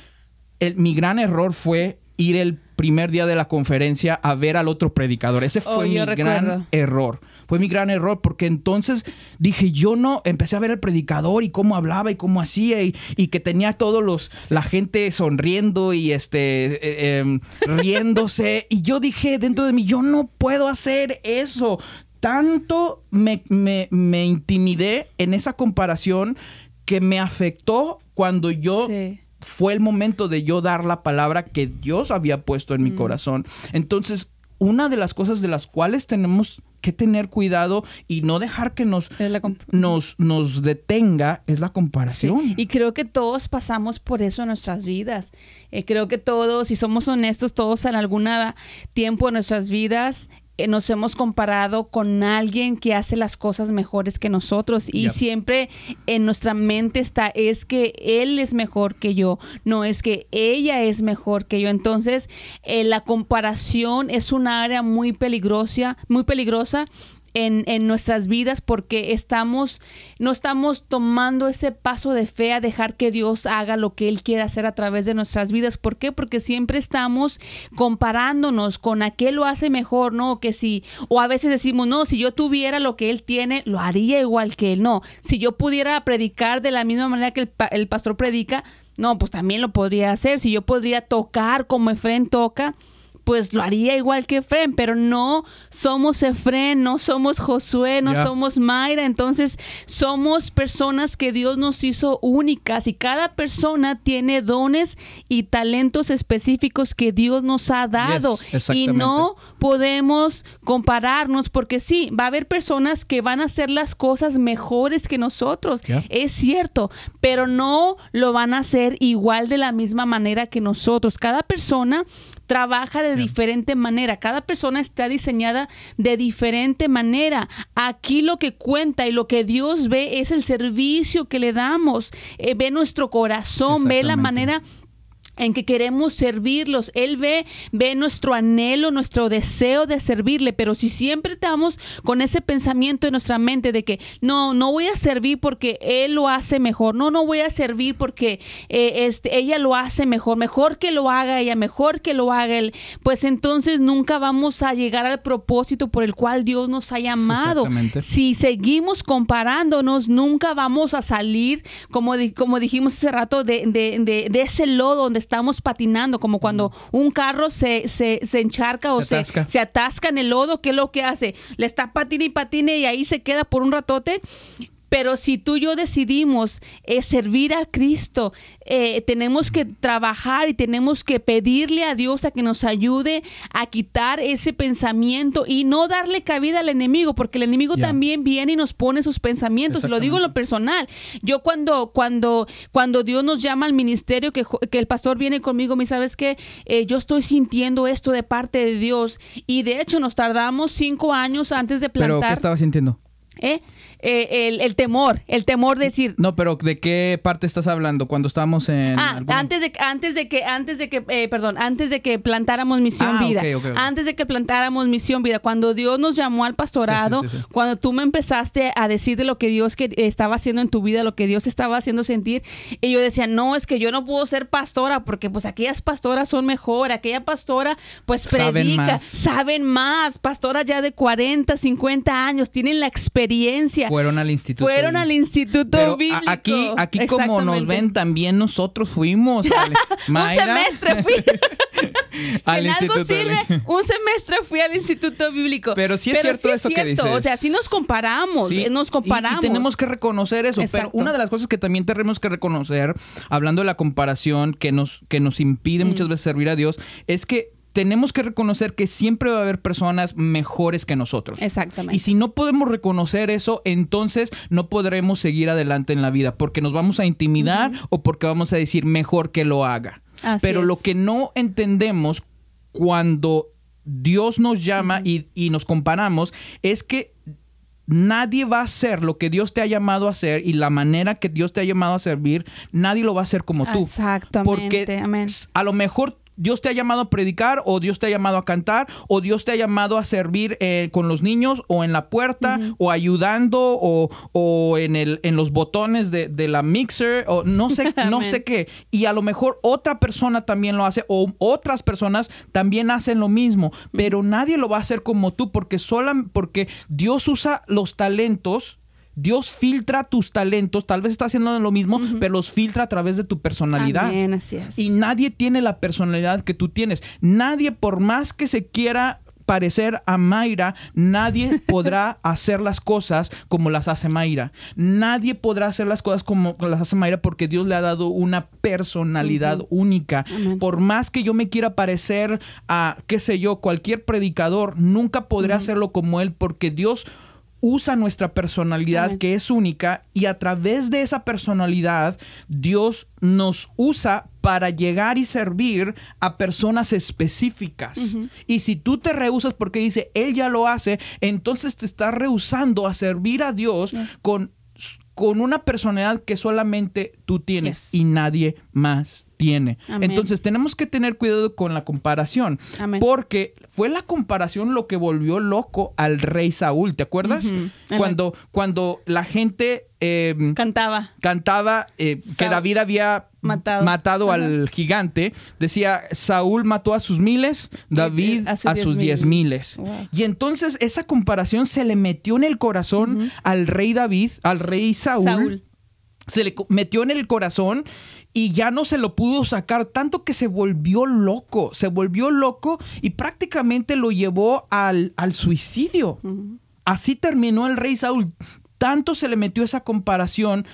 [SPEAKER 1] el, mi gran error fue ir el primer día de la conferencia a ver al otro predicador. Ese fue oh, mi gran error. Fue mi gran error porque entonces dije, yo no, empecé a ver al predicador y cómo hablaba y cómo hacía y, que tenía todos los, la gente sonriendo y este, eh, em, riéndose. y yo dije dentro de mí, yo no puedo hacer eso. Tanto me, me, intimidé en esa comparación que me afectó cuando yo fue el momento de yo dar la palabra que Dios había puesto en mi mm. corazón. Entonces, una de las cosas de las cuales tenemos que tener cuidado y no dejar que nos, nos, nos detenga es la comparación.
[SPEAKER 2] Y creo que todos pasamos por eso en nuestras vidas. Eh, creo que todos, si somos honestos, todos en algún tiempo de nuestras vidas nos hemos comparado con alguien que hace las cosas mejores que nosotros y siempre en nuestra mente está es que él es mejor que yo, no es que ella es mejor que yo. Entonces, eh, la comparación es un área muy peligrosa, muy peligrosa en, en, nuestras vidas porque estamos, no estamos tomando ese paso de fe a dejar que Dios haga lo que Él quiere hacer a través de nuestras vidas. ¿Por qué? Porque siempre estamos comparándonos con aquel lo hace mejor, ¿no? Que si, o a veces decimos, no, si yo tuviera lo que Él tiene, lo haría igual que Él. No, si yo pudiera predicar de la misma manera que el, el pastor predica, no, pues también lo podría hacer. Si yo podría tocar como Efren toca, pues lo haría igual que Efren, pero no somos Efren, no somos Josué, no somos Mayra, entonces somos personas que Dios nos hizo únicas y cada persona tiene dones y talentos específicos que Dios nos ha dado. Y no podemos compararnos porque sí, va a haber personas que van a hacer las cosas mejores que nosotros, es cierto, pero no lo van a hacer igual de la misma manera que nosotros. Cada persona trabaja de diferente manera. Cada persona está diseñada de diferente manera. Aquí lo que cuenta y lo que Dios ve es el servicio que le damos. Eh, ve nuestro corazón, ve la manera en que queremos servirlos. Él ve, ve nuestro anhelo, nuestro deseo de servirle, pero si siempre estamos con ese pensamiento en nuestra mente de que no, no voy a servir porque Él lo hace mejor, no, no voy a servir porque eh, este, ella lo hace mejor, mejor que lo haga ella, mejor que lo haga Él, pues entonces nunca vamos a llegar al propósito por el cual Dios nos ha llamado. Si seguimos comparándonos, nunca vamos a salir, como, como dijimos hace rato, de, de, de ese lodo donde estamos patinando, como cuando un carro se, se, se encharca o se, se, atasca en el lodo, ¿qué es lo que hace? Le está patine y patine y ahí se queda por un ratote Pero si tú y yo decidimos eh, servir a Cristo, eh, tenemos que trabajar y tenemos que pedirle a Dios a que nos ayude a quitar ese pensamiento y no darle cabida al enemigo, porque el enemigo también viene y nos pone sus pensamientos. Lo digo en lo personal. Yo cuando, cuando, cuando Dios nos llama al ministerio, que, que el pastor viene conmigo, me sabes que yo estoy sintiendo esto de parte de Dios y de hecho nos tardamos cinco años antes de
[SPEAKER 1] ¿Pero qué
[SPEAKER 2] plantar.
[SPEAKER 1] estabas sintiendo?
[SPEAKER 2] ¿eh? Eh, el, el temor, el temor de decir,
[SPEAKER 1] No, pero ¿de qué parte estás hablando? Cuando estábamos en...
[SPEAKER 2] Ah, antes de antes de que antes de que eh, perdón, antes de que plantáramos Misión
[SPEAKER 1] Ah,
[SPEAKER 2] Vida, antes de que plantáramos Misión Vida, cuando Dios nos llamó al pastorado,
[SPEAKER 1] Sí, sí, sí, sí.
[SPEAKER 2] cuando tú me empezaste a decir de lo que Dios que estaba haciendo en tu vida, lo que Dios estaba haciendo sentir, y yo decía, "No, es que yo no puedo ser pastora porque pues aquellas pastoras son mejor, aquella pastora pues
[SPEAKER 1] Saben
[SPEAKER 2] predica,
[SPEAKER 1] más.
[SPEAKER 2] saben más, pastoras ya de 40, 50 años, tienen la experiencia."
[SPEAKER 1] Fueron al instituto.
[SPEAKER 2] Fueron al instituto
[SPEAKER 1] Pero
[SPEAKER 2] bíblico.
[SPEAKER 1] aquí, aquí como nos ven, también nosotros fuimos. al- Mayra,
[SPEAKER 2] Un semestre fui.
[SPEAKER 1] al
[SPEAKER 2] en algo sirve, un semestre fui al Instituto Bíblico.
[SPEAKER 1] Pero sí es cierto eso que dices.
[SPEAKER 2] O sea, sí nos comparamos,
[SPEAKER 1] Sí,
[SPEAKER 2] eh, nos comparamos.
[SPEAKER 1] Y, tenemos que reconocer eso.
[SPEAKER 2] Exacto.
[SPEAKER 1] Pero una de las cosas que también tenemos que reconocer, hablando de la comparación que nos, que nos impide muchas
[SPEAKER 2] Mm.
[SPEAKER 1] veces servir a Dios, es que tenemos que reconocer que siempre va a haber personas mejores que nosotros.
[SPEAKER 2] Exactamente.
[SPEAKER 1] Y si no podemos reconocer eso, entonces no podremos seguir adelante en la vida porque nos vamos a intimidar o porque vamos a decir mejor que lo haga.
[SPEAKER 2] Así
[SPEAKER 1] Pero
[SPEAKER 2] es.
[SPEAKER 1] lo que no entendemos cuando Dios nos llama y, y nos comparamos es que nadie va a hacer lo que Dios te ha llamado a hacer y la manera que Dios te ha llamado a servir, nadie lo va a hacer como tú.
[SPEAKER 2] Exactamente,
[SPEAKER 1] Porque
[SPEAKER 2] amén.
[SPEAKER 1] a lo mejor Dios te ha llamado a predicar o Dios te ha llamado a cantar o Dios te ha llamado a servir eh, con los niños o en la puerta o ayudando o, o en, el, en los botones de, de la mixer o no sé, no sé qué. Y a lo mejor otra persona también lo hace o otras personas también hacen lo mismo, pero nadie lo va a hacer como tú porque, sola, porque Dios usa los talentos. Dios filtra tus talentos, tal vez está haciendo lo mismo, pero los filtra a través de tu personalidad.
[SPEAKER 2] Amén, así es.
[SPEAKER 1] Y nadie tiene la personalidad que tú tienes. Nadie, por más que se quiera parecer a Mayra, nadie podrá hacer las cosas como las hace Mayra. Nadie podrá hacer las cosas como las hace Mayra porque Dios le ha dado una personalidad única.
[SPEAKER 2] Amén.
[SPEAKER 1] Por más que yo me quiera parecer a, qué sé yo, cualquier predicador, nunca podré hacerlo como él porque Dios usa nuestra personalidad
[SPEAKER 2] Amén.
[SPEAKER 1] que es única y a través de esa personalidad Dios nos usa para llegar y servir a personas específicas. Y si tú te rehusas porque dice, Él ya lo hace, entonces te estás rehusando a servir a Dios con, con una personalidad que solamente tú tienes
[SPEAKER 2] Yes.
[SPEAKER 1] y nadie más tiene.
[SPEAKER 2] Amén.
[SPEAKER 1] Entonces tenemos que tener cuidado con la comparación.
[SPEAKER 2] Amén.
[SPEAKER 1] Porque fue la comparación lo que volvió loco al rey Saúl, ¿te acuerdas? Cuando, cuando la gente eh,
[SPEAKER 2] Cantaba.
[SPEAKER 1] cantaba eh, que David había
[SPEAKER 2] matado.
[SPEAKER 1] al gigante, decía, Saúl mató a sus miles, David
[SPEAKER 2] a
[SPEAKER 1] a
[SPEAKER 2] sus
[SPEAKER 1] sus,
[SPEAKER 2] diez
[SPEAKER 1] diez
[SPEAKER 2] mil.
[SPEAKER 1] miles.
[SPEAKER 2] Wow.
[SPEAKER 1] Y entonces esa comparación se le metió en el corazón al rey David, al rey Saúl.
[SPEAKER 2] Saúl.
[SPEAKER 1] Se le metió en el corazón y ya no se lo pudo sacar, tanto que se volvió loco, se volvió loco y prácticamente lo llevó al, al suicidio. Así terminó el rey Saúl. Tanto se le metió esa comparación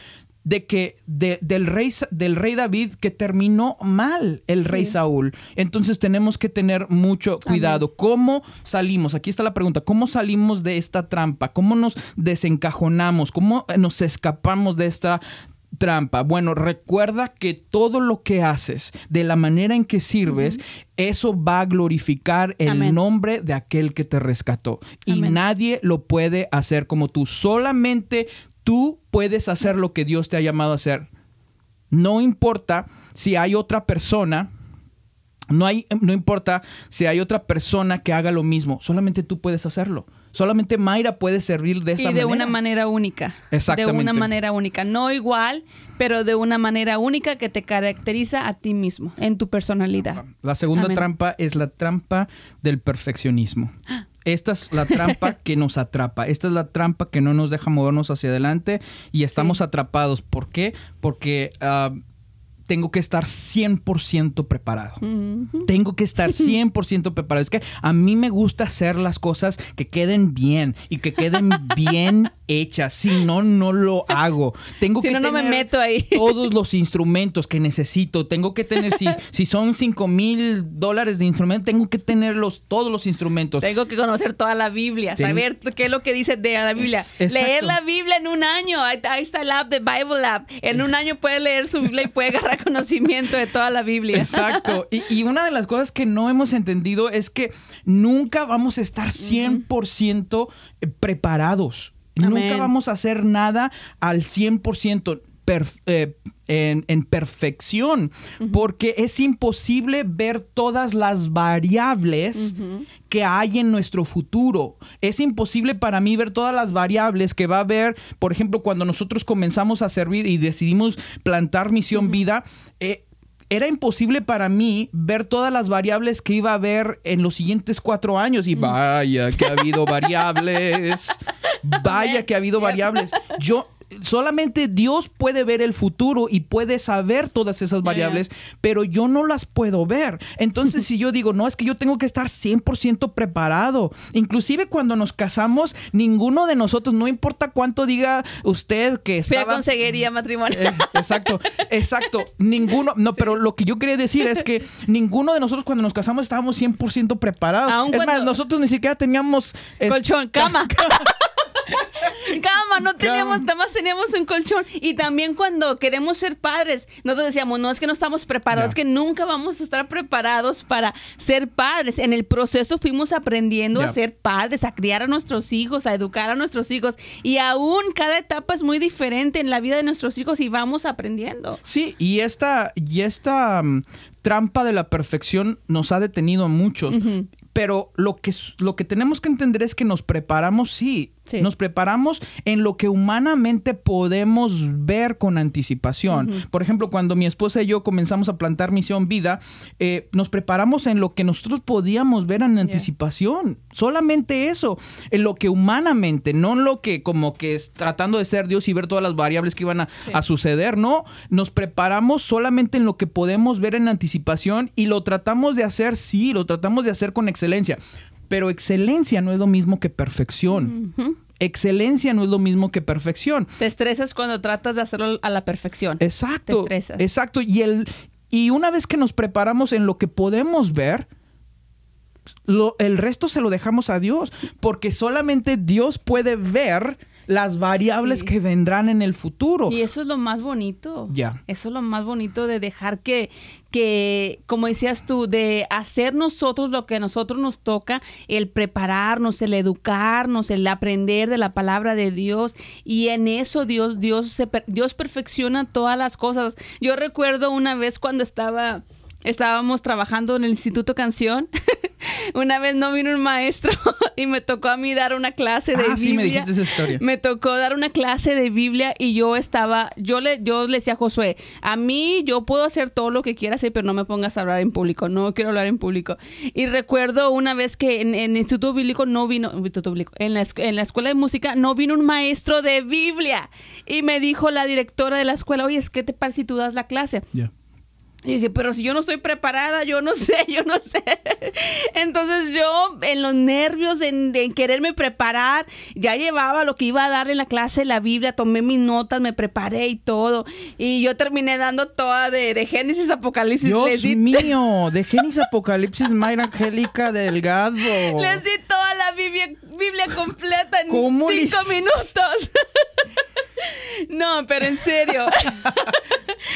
[SPEAKER 1] de que de- del, rey, del rey David que terminó mal el rey
[SPEAKER 2] Sí.
[SPEAKER 1] Saúl. Entonces tenemos que tener mucho cuidado. ¿Cómo salimos? Aquí está la pregunta. ¿Cómo salimos de esta trampa? ¿Cómo nos desencajonamos? ¿Cómo nos escapamos de esta trampa? Bueno, recuerda que todo lo que haces, de la manera en que sirves, eso va a glorificar el
[SPEAKER 2] Amén.
[SPEAKER 1] nombre de aquel que te rescató. Y nadie lo puede hacer como tú. Solamente tú puedes hacer lo que Dios te ha llamado a hacer. No importa si hay otra persona, no, hay, no importa si hay otra persona que haga lo mismo, solamente tú puedes hacerlo. Solamente Mayra puede servir de esta
[SPEAKER 2] Y de
[SPEAKER 1] manera.
[SPEAKER 2] una manera única. De
[SPEAKER 1] Exactamente.
[SPEAKER 2] una manera única. No igual, pero de una manera única que te caracteriza a ti mismo, en tu personalidad.
[SPEAKER 1] La segunda
[SPEAKER 2] Amén.
[SPEAKER 1] trampa es la trampa del perfeccionismo. Esta es la trampa que nos atrapa. Esta es la trampa que no nos deja movernos hacia adelante y estamos atrapados. ¿Por qué? Porque ah, tengo que estar 100% preparado. Tengo que estar 100% preparado. Es que a mí me gusta hacer las cosas que queden bien y que queden bien hechas. Si no, no lo hago. Tengo
[SPEAKER 2] si
[SPEAKER 1] que
[SPEAKER 2] no, no me
[SPEAKER 1] tener
[SPEAKER 2] meto ahí.
[SPEAKER 1] todos los instrumentos que necesito. Tengo que tener, si, si son 5 mil dólares de instrumentos, tengo que tener los, todos los instrumentos.
[SPEAKER 2] Tengo que conocer toda la Biblia,
[SPEAKER 1] Ten-
[SPEAKER 2] saber qué es lo que dice de la Biblia.
[SPEAKER 1] Es-
[SPEAKER 2] leer la Biblia en un año. Ahí, ahí está el app de Bible Lab. En un año puede leer su Biblia y puede agarrar conocimiento de toda la Biblia.
[SPEAKER 1] Exacto. Y, y una de las cosas que no hemos entendido es que nunca vamos a estar 100% preparados.
[SPEAKER 2] Amén.
[SPEAKER 1] Nunca vamos a hacer nada al 100% perf- eh, en, en perfección, porque es imposible ver todas las variables que hay en nuestro futuro. Es imposible para mí ver todas las variables que va a haber, por ejemplo, cuando nosotros comenzamos a servir y decidimos plantar Misión Vida. eh, era imposible para mí ver todas las variables que iba a haber en los siguientes cuatro años. Y vaya que ha habido variables. Vaya que ha habido variables. Yo. Solamente Dios puede ver el futuro y puede saber todas esas variables, pero yo no las puedo ver. Entonces, si yo digo, no, es que yo tengo que estar 100% preparado. Inclusive cuando nos casamos, ninguno de nosotros, no importa cuánto diga usted que estaba...
[SPEAKER 2] conseguiría matrimonio.
[SPEAKER 1] Eh, exacto, exacto. Ninguno, no, pero lo que yo quería decir es que ninguno de nosotros cuando nos casamos estábamos 100% preparados. Es más, nosotros ni siquiera teníamos... es-
[SPEAKER 2] colchón, cama. Cama, no teníamos, nada más teníamos un colchón. Y también cuando queremos ser padres, nosotros decíamos, no es que no estamos preparados, es que nunca vamos a estar preparados para ser padres. En el proceso fuimos aprendiendo a ser padres, a criar a nuestros hijos, a educar a nuestros hijos. Y aún cada etapa es muy diferente en la vida de nuestros hijos y vamos aprendiendo.
[SPEAKER 1] Sí, y esta, y esta mm, trampa de la perfección nos ha detenido a muchos. Pero lo que, lo que tenemos que entender es que nos preparamos, sí,
[SPEAKER 2] Sí.
[SPEAKER 1] nos preparamos en lo que humanamente podemos ver con anticipación. Por ejemplo, cuando mi esposa y yo comenzamos a plantar Misión Vida, eh, nos preparamos en lo que nosotros podíamos ver en anticipación. Solamente eso, en lo que humanamente, no en lo que como que es tratando de ser Dios y ver todas las variables que iban a,
[SPEAKER 2] Sí.
[SPEAKER 1] a suceder, no. Nos preparamos solamente en lo que podemos ver en anticipación y lo tratamos de hacer, sí, lo tratamos de hacer con excelencia. Pero excelencia no es lo mismo que perfección. Excelencia no es lo mismo que perfección.
[SPEAKER 2] Te estresas cuando tratas de hacerlo a la perfección.
[SPEAKER 1] Exacto.
[SPEAKER 2] Te estresas.
[SPEAKER 1] Exacto. Y el y una vez que nos preparamos en lo que podemos ver, lo- el resto se lo dejamos a Dios, porque solamente Dios puede ver las variables
[SPEAKER 2] Sí.
[SPEAKER 1] que vendrán en el futuro.
[SPEAKER 2] Y eso es lo más bonito.
[SPEAKER 1] Ya.
[SPEAKER 2] Eso es lo más bonito de dejar que, que, como decías tú, de hacer nosotros lo que a nosotros nos toca, el prepararnos, el educarnos, el aprender de la palabra de Dios. Y en eso Dios, Dios, se, Dios perfecciona todas las cosas. Yo recuerdo una vez cuando estaba... Estábamos trabajando en el Instituto Canción. una vez no vino un maestro y me tocó a mí dar una clase de
[SPEAKER 1] Ah, sí, me
[SPEAKER 2] Biblia.
[SPEAKER 1] dijiste esa historia.
[SPEAKER 2] Me tocó dar una clase de Biblia y yo estaba, yo le, yo le decía a Josué, a mí yo puedo hacer todo lo que quiera hacer, pero no me pongas a hablar en público, no quiero hablar en público. Y recuerdo una vez que en, en el Instituto Bíblico no vino, en la, en la escuela de música no vino un maestro de Biblia. Y me dijo la directora de la escuela, oye, ¿qué te parece si tú das la clase?
[SPEAKER 1] Ya.
[SPEAKER 2] Y dije, pero si yo no estoy preparada, yo no sé, yo no sé. Entonces yo, en los nervios, en, quererme preparar, ya llevaba lo que iba a dar en la clase de la Biblia, tomé mis notas, me preparé y todo. Y yo terminé dando toda de, de Génesis, Apocalipsis.
[SPEAKER 1] Dios
[SPEAKER 2] les, di,
[SPEAKER 1] mío, de Génesis Apocalipsis, Mayra Angélica Delgado.
[SPEAKER 2] les di toda la Biblia, Biblia completa en
[SPEAKER 1] ¿Cómo le
[SPEAKER 2] cinco minutos. no, pero en serio.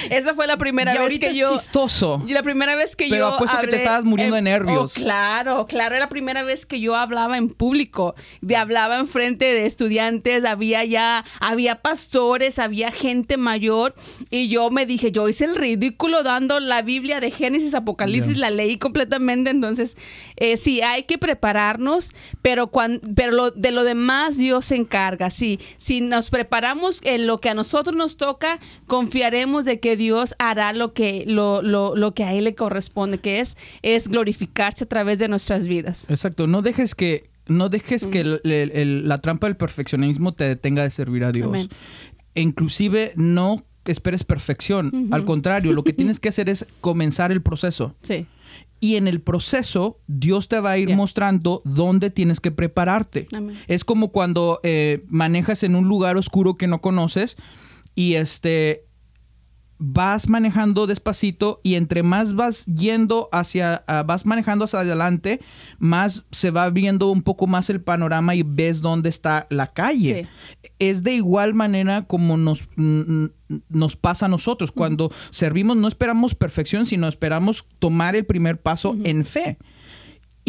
[SPEAKER 2] Esa fue la primera
[SPEAKER 1] y
[SPEAKER 2] vez
[SPEAKER 1] ahorita
[SPEAKER 2] que
[SPEAKER 1] es
[SPEAKER 2] yo...
[SPEAKER 1] chistoso.
[SPEAKER 2] Y la primera vez que
[SPEAKER 1] Pero
[SPEAKER 2] yo
[SPEAKER 1] apuesto que te
[SPEAKER 2] hablé
[SPEAKER 1] estabas muriendo
[SPEAKER 2] en-
[SPEAKER 1] de nervios.
[SPEAKER 2] Oh, claro, claro, era la primera vez que yo hablaba en público, de hablaba en frente de estudiantes, había ya había pastores, había gente mayor y yo me dije, yo hice el ridículo dando la Biblia de Génesis, Apocalipsis,
[SPEAKER 1] Ya.
[SPEAKER 2] la leí completamente, entonces eh, sí hay que prepararnos, pero cuan- pero lo, de lo demás Dios se encarga, sí, si nos preparamos en lo que a nosotros nos toca, confiaremos de que Dios hará lo que lo, lo, lo que a él le corresponde, que es es glorificarse a través de nuestras vidas.
[SPEAKER 1] Exacto, no dejes que no dejes
[SPEAKER 2] Mm.
[SPEAKER 1] que el- el- el- la trampa del perfeccionismo te detenga de servir a Dios.
[SPEAKER 2] Amén.
[SPEAKER 1] E inclusive no esperes perfección. Al contrario, lo que tienes que hacer es comenzar el proceso.
[SPEAKER 2] Sí.
[SPEAKER 1] Y en el proceso, Dios te va a ir
[SPEAKER 2] Yeah.
[SPEAKER 1] mostrando dónde tienes que prepararte.
[SPEAKER 2] Amén.
[SPEAKER 1] Es como cuando eh, manejas en un lugar oscuro que no conoces y este vas manejando despacito y entre más vas yendo hacia, ah, vas manejando hacia adelante, más se va viendo un poco más el panorama y ves dónde está la calle. Es de igual manera como nos, mm, nos pasa a nosotros. Cuando servimos no esperamos perfección, sino esperamos tomar el primer paso en fe.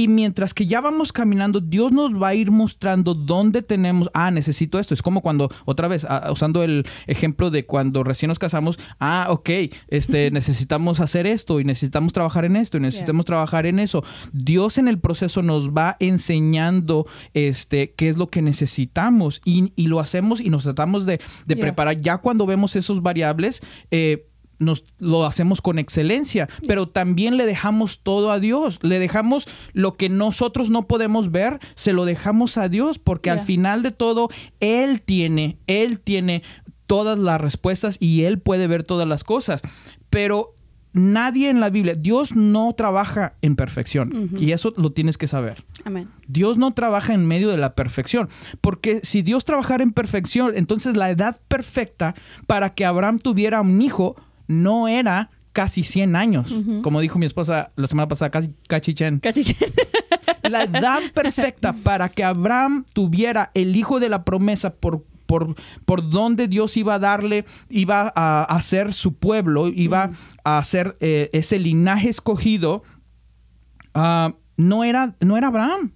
[SPEAKER 1] Y mientras que ya vamos caminando, Dios nos va a ir mostrando dónde tenemos, ah, necesito esto. Es como cuando, otra vez, ah, usando el ejemplo de cuando recién nos casamos, ah, ok, este, necesitamos hacer esto y necesitamos trabajar en esto y necesitamos trabajar en eso. Dios en el proceso nos va enseñando este, qué es lo que necesitamos y, y lo hacemos y nos tratamos de, preparar. Ya cuando vemos esos variables, eh, nos lo hacemos con excelencia, pero también le dejamos todo a Dios, le dejamos lo que nosotros no podemos ver, se lo dejamos a Dios, porque al final de todo Él tiene, Él tiene todas las respuestas y Él puede ver todas las cosas, pero nadie en la Biblia, Dios no trabaja en perfección y eso lo tienes que saber.
[SPEAKER 2] Amén.
[SPEAKER 1] Dios no trabaja en medio de la perfección, porque si Dios trabajara en perfección, entonces la edad perfecta para que Abraham tuviera un hijo no era casi 100 años, como dijo mi esposa la semana pasada, casi cachichen.
[SPEAKER 2] Cachichén.
[SPEAKER 1] La edad perfecta para que Abraham tuviera el hijo de la promesa por por, por donde Dios iba a darle, iba a hacer su pueblo, iba a hacer eh, ese linaje escogido, ah, no, era, no era Abraham.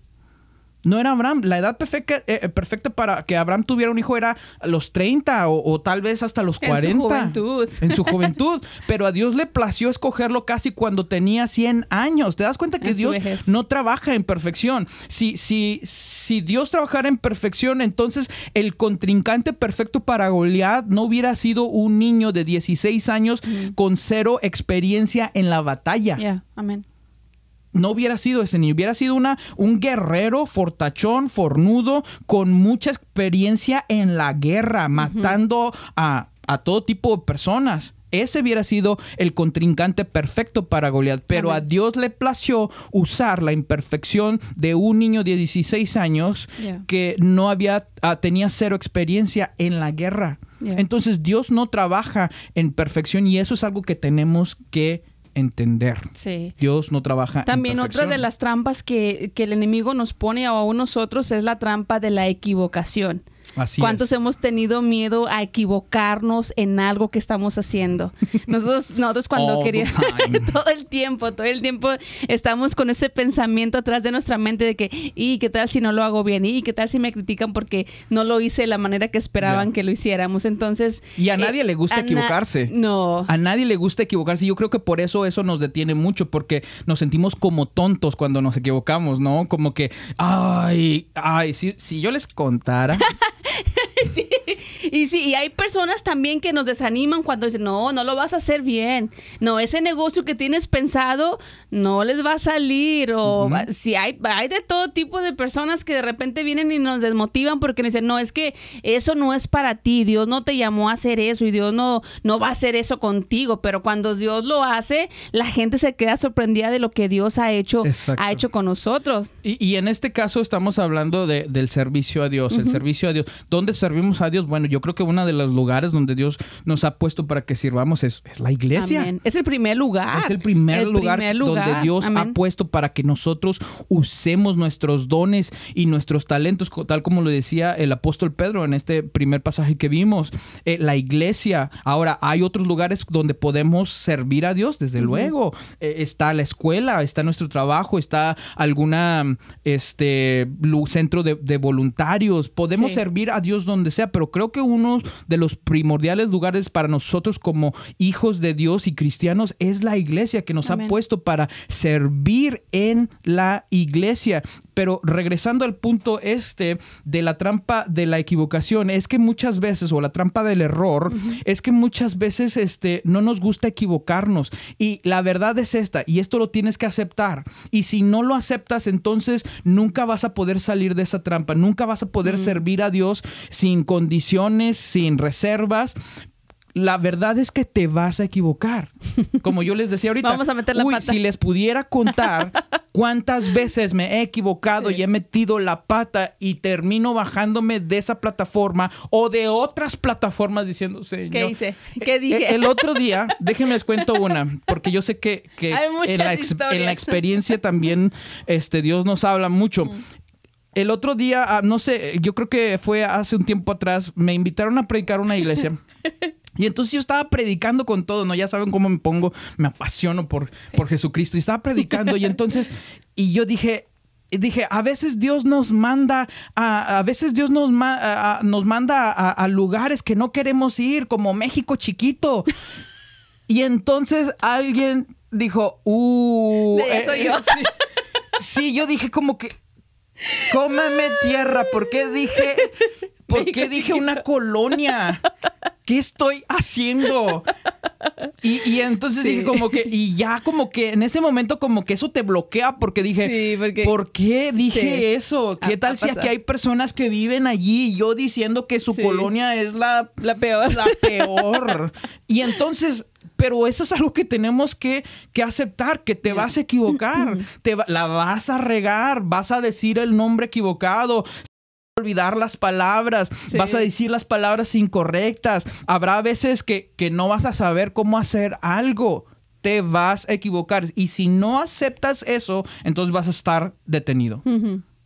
[SPEAKER 1] No era Abraham. La edad perfecta, eh, perfecta para que Abraham tuviera un hijo era a los 30 o, o tal vez hasta los
[SPEAKER 2] En su
[SPEAKER 1] 40.
[SPEAKER 2] juventud.
[SPEAKER 1] En su juventud. Pero a Dios le plació escogerlo casi cuando tenía 100 años. ¿Te das cuenta que
[SPEAKER 2] En
[SPEAKER 1] Dios no trabaja en perfección? Si, si, si Dios trabajara en perfección, entonces el contrincante perfecto para Goliat no hubiera sido un niño de 16 años con cero experiencia en la batalla
[SPEAKER 2] amén.
[SPEAKER 1] No hubiera sido ese niño, hubiera sido una, un guerrero fortachón, fornudo, con mucha experiencia en la guerra, matando a, a todo tipo de personas. Ese hubiera sido el contrincante perfecto para Goliat, pero a. Dios le plació usar la imperfección de un niño de 16 años
[SPEAKER 2] Yeah.
[SPEAKER 1] que no había ah, tenía cero experiencia en la guerra.
[SPEAKER 2] Yeah.
[SPEAKER 1] Entonces Dios no trabaja en perfección y eso es algo que tenemos que entender.
[SPEAKER 2] Sí.
[SPEAKER 1] Dios no trabaja en
[SPEAKER 2] También otra de las trampas que, que el enemigo nos pone a nosotros es la trampa de la equivocación.
[SPEAKER 1] Así
[SPEAKER 2] ¿Cuántos
[SPEAKER 1] es.
[SPEAKER 2] hemos tenido miedo a equivocarnos en algo que estamos haciendo? Nosotros, nosotros cuando queríamos todo el tiempo, todo el tiempo estamos con ese pensamiento atrás de nuestra mente de que, y qué tal si no lo hago bien, y qué tal si me critican porque no lo hice de la manera que esperaban que lo hiciéramos. Entonces,
[SPEAKER 1] Y a
[SPEAKER 2] eh,
[SPEAKER 1] nadie le gusta equivocarse.
[SPEAKER 2] No.
[SPEAKER 1] A nadie le gusta equivocarse. Yo creo que por eso eso nos detiene mucho, porque nos sentimos como tontos cuando nos equivocamos, ¿no? Como que, ay, ay, si, si yo les contara.
[SPEAKER 2] Y sí, y hay personas también que nos desaniman cuando dicen, no, no lo vas a hacer bien. No, ese negocio que tienes pensado no les va a salir. O si hay, hay de todo tipo de personas que de repente vienen y nos desmotivan porque nos dicen, no, es que eso no es para ti. Dios no te llamó a hacer eso y Dios no, no va a hacer eso contigo. Pero cuando Dios lo hace, la gente se queda sorprendida de lo que Dios ha hecho,
[SPEAKER 1] Exacto.
[SPEAKER 2] ha hecho con nosotros.
[SPEAKER 1] Y, y en este caso estamos hablando de- del servicio a Dios, el servicio a Dios. ¿Dónde servimos a Dios? Bueno, yo creo que uno de los lugares donde Dios nos ha puesto para que sirvamos es, es la iglesia.
[SPEAKER 2] Amén. Es el primer lugar.
[SPEAKER 1] Es el primer, lugar,
[SPEAKER 2] primer
[SPEAKER 1] donde. Dios ha puesto para que nosotros usemos nuestros dones y nuestros talentos, tal como lo decía el apóstol Pedro en este primer pasaje que vimos. Eh, la iglesia. Ahora, hay otros lugares donde podemos servir a Dios, desde luego. Eh, está la escuela, está nuestro trabajo, está alguna este centro de, de voluntarios. Podemos
[SPEAKER 2] Sí.
[SPEAKER 1] servir a Dios donde sea, pero creo que uno de los primordiales lugares para nosotros como hijos de Dios y cristianos es la iglesia que nos
[SPEAKER 2] Amén.
[SPEAKER 1] ha puesto para servir en la iglesia. Pero regresando al punto este de la trampa de la equivocación, es que muchas veces, o la trampa del error, es que muchas veces este, no nos gusta equivocarnos. Y la verdad es esta, y esto lo tienes que aceptar. Y si no lo aceptas, entonces nunca vas a poder salir de esa trampa, nunca vas a poder servir a Dios sin condiciones, sin reservas. la verdad es que te vas a equivocar. Como yo les decía ahorita.
[SPEAKER 2] Vamos a meter la
[SPEAKER 1] uy,
[SPEAKER 2] pata".
[SPEAKER 1] si les pudiera contar cuántas veces me he equivocado y he metido la pata y termino bajándome de esa plataforma o de otras plataformas diciendo, señor.
[SPEAKER 2] ¿Qué hice? ¿Qué
[SPEAKER 1] Eh,
[SPEAKER 2] dije?
[SPEAKER 1] El otro día, déjenme les cuento una, porque yo sé que, que
[SPEAKER 2] Hay
[SPEAKER 1] en, la ex- en
[SPEAKER 2] historias. Mm.
[SPEAKER 1] la experiencia también este, Dios nos habla mucho. El otro día, ah, no sé, yo creo que fue hace un tiempo atrás, me invitaron a predicar a una iglesia. Y entonces yo estaba predicando con todo, ¿no? Ya saben cómo me pongo, me apasiono por, por Jesucristo. Y estaba predicando y entonces, y yo dije, y dije, a veces Dios nos manda, a, a veces Dios nos, ma- a- a- nos manda a, a lugares que no queremos ir, como México chiquito. Y entonces alguien dijo, uh...
[SPEAKER 2] De eso yo.
[SPEAKER 1] sí. Sí, yo dije como que, cómeme tierra, ¿por qué dije, por qué dije una colonia? ¿Qué estoy haciendo? Y, y entonces
[SPEAKER 2] Sí.
[SPEAKER 1] dije como que, y ya como que en ese momento como que eso te bloquea porque dije,
[SPEAKER 2] Sí, porque-
[SPEAKER 1] ¿por qué dije
[SPEAKER 2] Sí.
[SPEAKER 1] eso? ¿Qué tal si aquí hay personas que viven allí y yo diciendo que su colonia es la
[SPEAKER 2] La peor.
[SPEAKER 1] la peor. Y entonces, pero eso es algo que tenemos que, que aceptar, que te vas a equivocar, te va- la vas a regar, vas a decir el nombre equivocado. olvidar las palabras,
[SPEAKER 2] Sí.
[SPEAKER 1] vas a decir las palabras incorrectas, habrá veces que, que no vas a saber cómo hacer algo, te vas a equivocar y si no aceptas eso, entonces vas a estar detenido.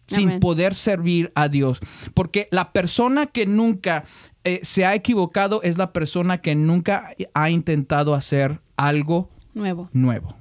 [SPEAKER 1] Sin
[SPEAKER 2] Amén.
[SPEAKER 1] poder servir a Dios. Porque la persona que nunca eh, se ha equivocado es la persona que nunca ha intentado hacer algo
[SPEAKER 2] Nuevo.
[SPEAKER 1] nuevo.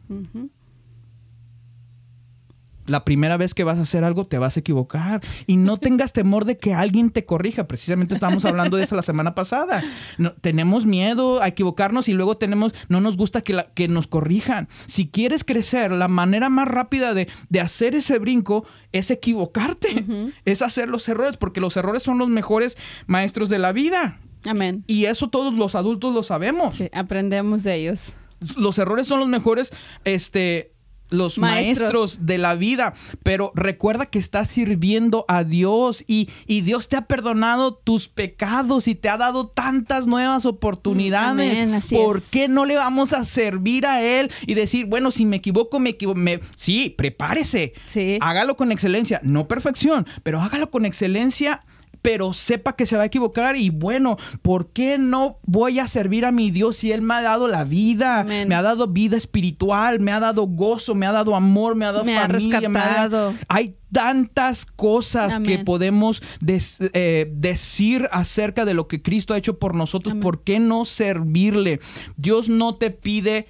[SPEAKER 1] La primera vez que vas a hacer algo te vas a equivocar y no tengas temor de que alguien te corrija. Precisamente estábamos hablando de eso la semana pasada. No, tenemos miedo a equivocarnos y luego tenemos, no nos gusta que, la- que nos corrijan. Si quieres crecer, la manera más rápida de, de hacer ese brinco es equivocarte, es hacer los errores, porque los errores son los mejores maestros de la vida.
[SPEAKER 2] Amén.
[SPEAKER 1] Y eso todos los adultos lo sabemos
[SPEAKER 2] Sí, aprendemos de ellos.
[SPEAKER 1] los errores son los mejores, este, los maestros.
[SPEAKER 2] Maestros.
[SPEAKER 1] de la vida. Pero recuerda que estás sirviendo a Dios y, y Dios te ha perdonado tus pecados y te ha dado tantas nuevas oportunidades.
[SPEAKER 2] Amén,
[SPEAKER 1] ¿Por
[SPEAKER 2] es.
[SPEAKER 1] qué no le vamos a servir a Él y decir, bueno, si me equivoco, me equivoco? Sí, prepárese.
[SPEAKER 2] Sí.
[SPEAKER 1] Hágalo con excelencia. No perfección, pero hágalo con excelencia pero sepa que se va a equivocar y bueno, ¿por qué no voy a servir a mi Dios si Él me ha dado la vida? Me ha dado vida espiritual, me ha dado gozo, me ha dado amor, me ha dado
[SPEAKER 2] Me ha
[SPEAKER 1] familia. me ha dado-. Hay tantas cosas que podemos des- eh, decir acerca de lo que Cristo ha hecho por nosotros.
[SPEAKER 2] Amén.
[SPEAKER 1] ¿Por qué no servirle? Dios no te pide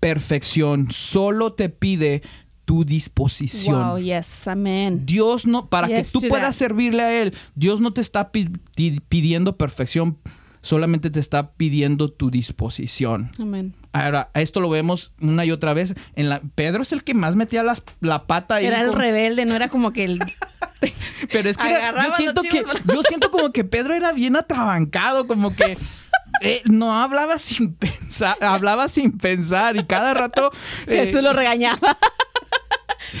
[SPEAKER 1] perfección, solo te pide tu disposición.
[SPEAKER 2] Wow, yes, amén.
[SPEAKER 1] Dios no, para
[SPEAKER 2] Yes
[SPEAKER 1] que tú puedas
[SPEAKER 2] that.
[SPEAKER 1] servirle a Él, Dios no te está pi- pi- pidiendo perfección, solamente te está pidiendo tu disposición.
[SPEAKER 2] Amén.
[SPEAKER 1] Ahora, esto lo vemos una y otra vez. En la, Pedro es el que más metía las- la pata ahí.
[SPEAKER 2] Era el era no era como que el...
[SPEAKER 1] Pero es que era- yo siento que yo siento como que Pedro era bien atrabancado, como que eh, no hablaba sin pensar, hablaba sin pensar y cada rato eh,
[SPEAKER 2] Jesús lo regañaba.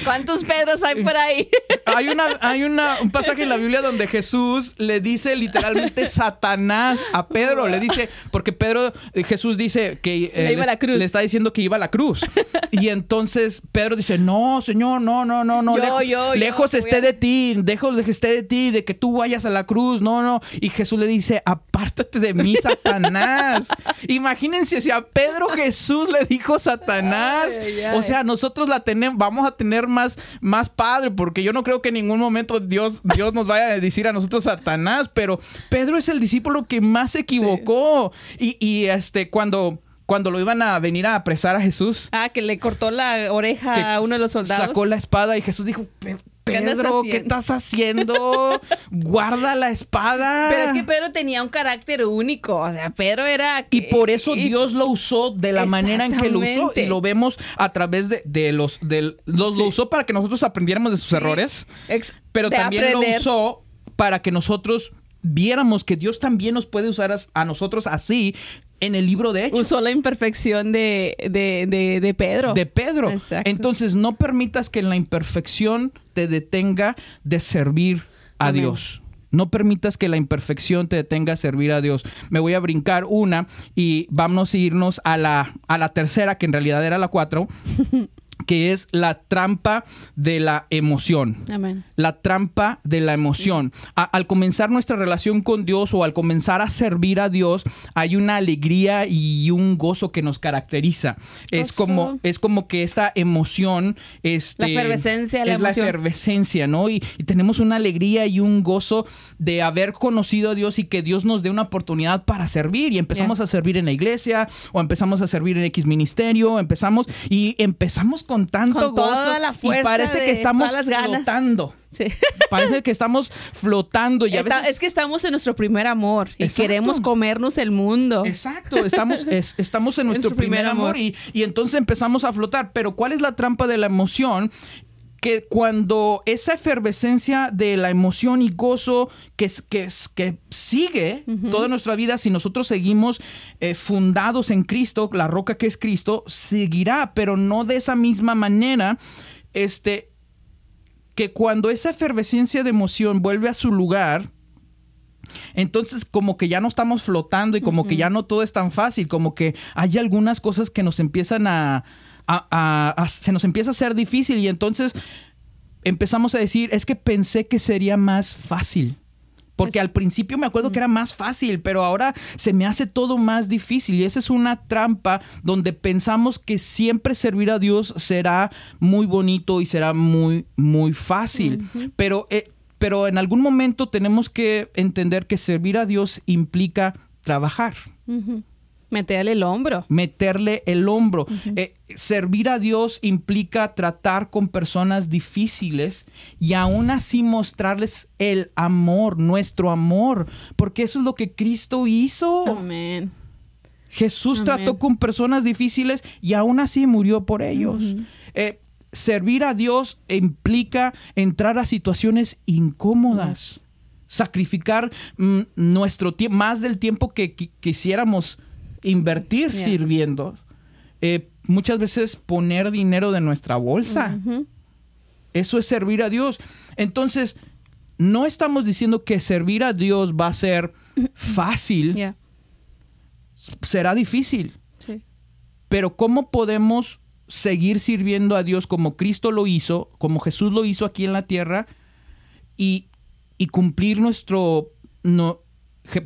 [SPEAKER 2] ¿Cuántos Pedros hay por ahí?
[SPEAKER 1] Hay, una, hay una, un pasaje en la Biblia donde Jesús le dice literalmente Satanás a Pedro. Le dice, porque Pedro, eh, Jesús dice que eh,
[SPEAKER 2] Le
[SPEAKER 1] está diciendo que iba a la cruz. Y entonces Pedro dice, no, Señor, no, no, no, no.
[SPEAKER 2] Yo,
[SPEAKER 1] lejos
[SPEAKER 2] yo,
[SPEAKER 1] esté
[SPEAKER 2] a-
[SPEAKER 1] de ti, lejos de- esté de ti, de que tú vayas a la cruz. No, no. Y Jesús le dice, apártate de mí, Satanás. Imagínense si a Pedro Jesús le dijo Satanás.
[SPEAKER 2] Ay, ay,
[SPEAKER 1] O sea, nosotros la tenemos, vamos a tener más, más padre, porque yo no creo que en ningún momento Dios, Dios nos vaya a decir a nosotros Satanás, pero Pedro es el discípulo que más se equivocó. Y, y, este, cuando, cuando lo iban a venir a apresar a Jesús,
[SPEAKER 2] Ah, que le cortó la oreja a uno de los soldados.
[SPEAKER 1] sacó la espada y Jesús dijo, "Pe-
[SPEAKER 2] ¿Qué andas
[SPEAKER 1] Pedro, ¿qué
[SPEAKER 2] haciendo?"
[SPEAKER 1] estás haciendo? Guarda la espada.
[SPEAKER 2] Pero es que Pedro tenía un carácter único. O sea, Pedro era...
[SPEAKER 1] Y por eso
[SPEAKER 2] y-
[SPEAKER 1] Dios lo usó de la manera en que lo usó y lo vemos a través de, de los del los lo usó para que nosotros aprendiéramos de sus errores,
[SPEAKER 2] ex-
[SPEAKER 1] pero
[SPEAKER 2] de
[SPEAKER 1] también
[SPEAKER 2] aprender.
[SPEAKER 1] lo usó para que nosotros viéramos que Dios también nos puede usar a, nosotros así en el libro de Hechos.
[SPEAKER 2] Usó la imperfección de, de, de, de Pedro.
[SPEAKER 1] De Pedro.
[SPEAKER 2] Exacto.
[SPEAKER 1] Entonces, no permitas que la imperfección te detenga de servir a
[SPEAKER 2] Amén.
[SPEAKER 1] Dios. No permitas que la imperfección te detenga a servir a Dios. Me voy a brincar una y vamos a irnos a la, a la tercera, que en realidad era la cuatro. que es la trampa de la emoción.
[SPEAKER 2] Amén.
[SPEAKER 1] La trampa de la emoción. A- al comenzar nuestra relación con Dios o al comenzar a servir a Dios, hay una alegría y un gozo que nos caracteriza. Es
[SPEAKER 2] Gozo.
[SPEAKER 1] como, es como que esta emoción, este,
[SPEAKER 2] La efervescencia, la
[SPEAKER 1] es la efervescencia, ¿no? Y, y tenemos una alegría y un gozo de haber conocido a Dios y que Dios nos dé una oportunidad para servir. Y empezamos
[SPEAKER 2] Yeah.
[SPEAKER 1] a servir en la iglesia o empezamos a servir en X ministerio, empezamos y empezamos con tanto
[SPEAKER 2] Con toda
[SPEAKER 1] gozo
[SPEAKER 2] la
[SPEAKER 1] y parece que estamos
[SPEAKER 2] todas las ganas.
[SPEAKER 1] flotando.
[SPEAKER 2] Sí.
[SPEAKER 1] Parece que estamos flotando y a
[SPEAKER 2] Está-
[SPEAKER 1] veces
[SPEAKER 2] es que estamos en nuestro primer amor y
[SPEAKER 1] Exacto.
[SPEAKER 2] queremos comernos el mundo.
[SPEAKER 1] Exacto, estamos, es- estamos en nuestro
[SPEAKER 2] Nuestro
[SPEAKER 1] primer,
[SPEAKER 2] primer
[SPEAKER 1] amor,
[SPEAKER 2] amor.
[SPEAKER 1] Y, y entonces empezamos a flotar. Pero ¿cuál es la trampa de la emoción? Que cuando esa efervescencia de la emoción y gozo que, que, que sigue toda nuestra vida, si nosotros seguimos eh, fundados en Cristo, la roca que es Cristo, seguirá, pero no de esa misma manera. Este, que cuando esa efervescencia de emoción vuelve a su lugar, entonces como que ya no estamos flotando y como que ya no todo es tan fácil, como que hay algunas cosas que nos empiezan a, a- a- a- se nos empieza a hacer difícil y entonces empezamos a decir, es que pensé que sería más fácil. Porque
[SPEAKER 2] Es-
[SPEAKER 1] al principio me acuerdo que era más fácil, pero ahora se me hace todo más difícil. Y esa es una trampa donde pensamos que siempre servir a Dios será muy bonito y será muy, muy fácil. Pero, eh, pero en algún momento tenemos que entender que servir a Dios implica trabajar.
[SPEAKER 2] Meterle el hombro.
[SPEAKER 1] meterle el hombro. Eh, servir a Dios implica tratar con personas difíciles y aún así mostrarles el amor, nuestro amor, porque eso es lo que Cristo hizo.
[SPEAKER 2] Amén.
[SPEAKER 1] Jesús
[SPEAKER 2] Amén.
[SPEAKER 1] trató con personas difíciles y aún así murió por ellos. Eh, servir a Dios implica entrar a situaciones incómodas, sacrificar mm, nuestro tiempo, más del tiempo que qui- quisiéramos invertir
[SPEAKER 2] Yeah.
[SPEAKER 1] sirviendo. Eh, muchas veces poner dinero de nuestra bolsa. Eso es servir a Dios. Entonces, no estamos diciendo que servir a Dios va a ser fácil,
[SPEAKER 2] Yeah.
[SPEAKER 1] será difícil.
[SPEAKER 2] Sí.
[SPEAKER 1] Pero ¿cómo podemos seguir sirviendo a Dios como Cristo lo hizo, como Jesús lo hizo aquí en la tierra y, y cumplir nuestro... No,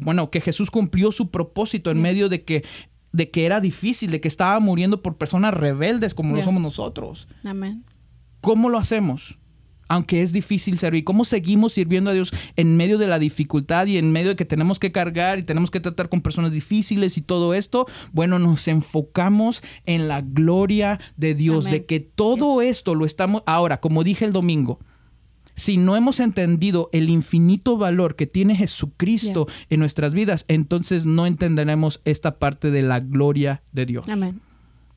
[SPEAKER 1] bueno, que Jesús cumplió su propósito en medio de que, de que era difícil, de que estaba muriendo por personas rebeldes como lo
[SPEAKER 2] Yeah.
[SPEAKER 1] somos nosotros.
[SPEAKER 2] Amén.
[SPEAKER 1] ¿Cómo lo hacemos? Aunque es difícil servir, ¿cómo seguimos sirviendo a Dios en medio de la dificultad y en medio de que tenemos que cargar y tenemos que tratar con personas difíciles y todo esto? Bueno, nos enfocamos en la gloria de Dios,
[SPEAKER 2] Amén.
[SPEAKER 1] de que todo esto lo estamos... Ahora, como dije el domingo, si no hemos entendido el infinito valor que tiene Jesucristo en nuestras vidas, entonces no entenderemos esta parte de la gloria de Dios
[SPEAKER 2] Amén.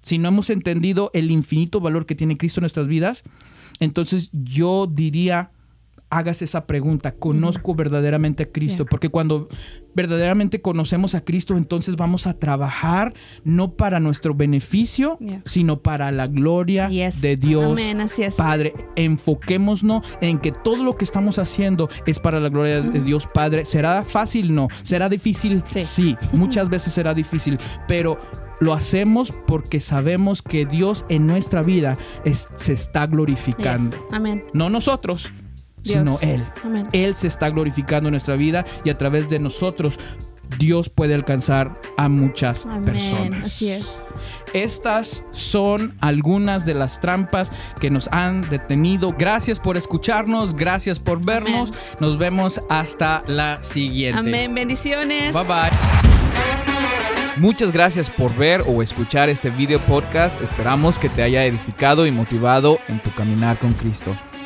[SPEAKER 1] si no hemos entendido el infinito valor que tiene Cristo en nuestras vidas, entonces yo diría, hagas esa pregunta, ¿conozco verdaderamente a Cristo? Porque cuando verdaderamente conocemos a Cristo, entonces vamos a trabajar no para nuestro beneficio, sino para la gloria de Dios.
[SPEAKER 2] Amén, así es.
[SPEAKER 1] Padre, enfoquémonos en que todo lo que estamos haciendo es para la gloria de Dios Padre. ¿Será fácil? No. ¿Será difícil?
[SPEAKER 2] Sí.
[SPEAKER 1] sí. Muchas veces será difícil, pero lo hacemos porque sabemos que Dios en nuestra vida es- se está glorificando.
[SPEAKER 2] Yes. Amén.
[SPEAKER 1] No nosotros,
[SPEAKER 2] Dios.
[SPEAKER 1] sino Él.
[SPEAKER 2] Amén.
[SPEAKER 1] Él se está glorificando en nuestra vida y a través de nosotros Dios puede alcanzar a muchas
[SPEAKER 2] Amén.
[SPEAKER 1] personas.
[SPEAKER 2] Así es.
[SPEAKER 1] Estas son algunas de las trampas que nos han detenido. Gracias por escucharnos, gracias por vernos. Nos vemos hasta la siguiente.
[SPEAKER 2] Amén. Bendiciones.
[SPEAKER 1] Bye bye. Muchas gracias por ver o escuchar este video podcast. Esperamos que te haya edificado y motivado en tu caminar con Cristo.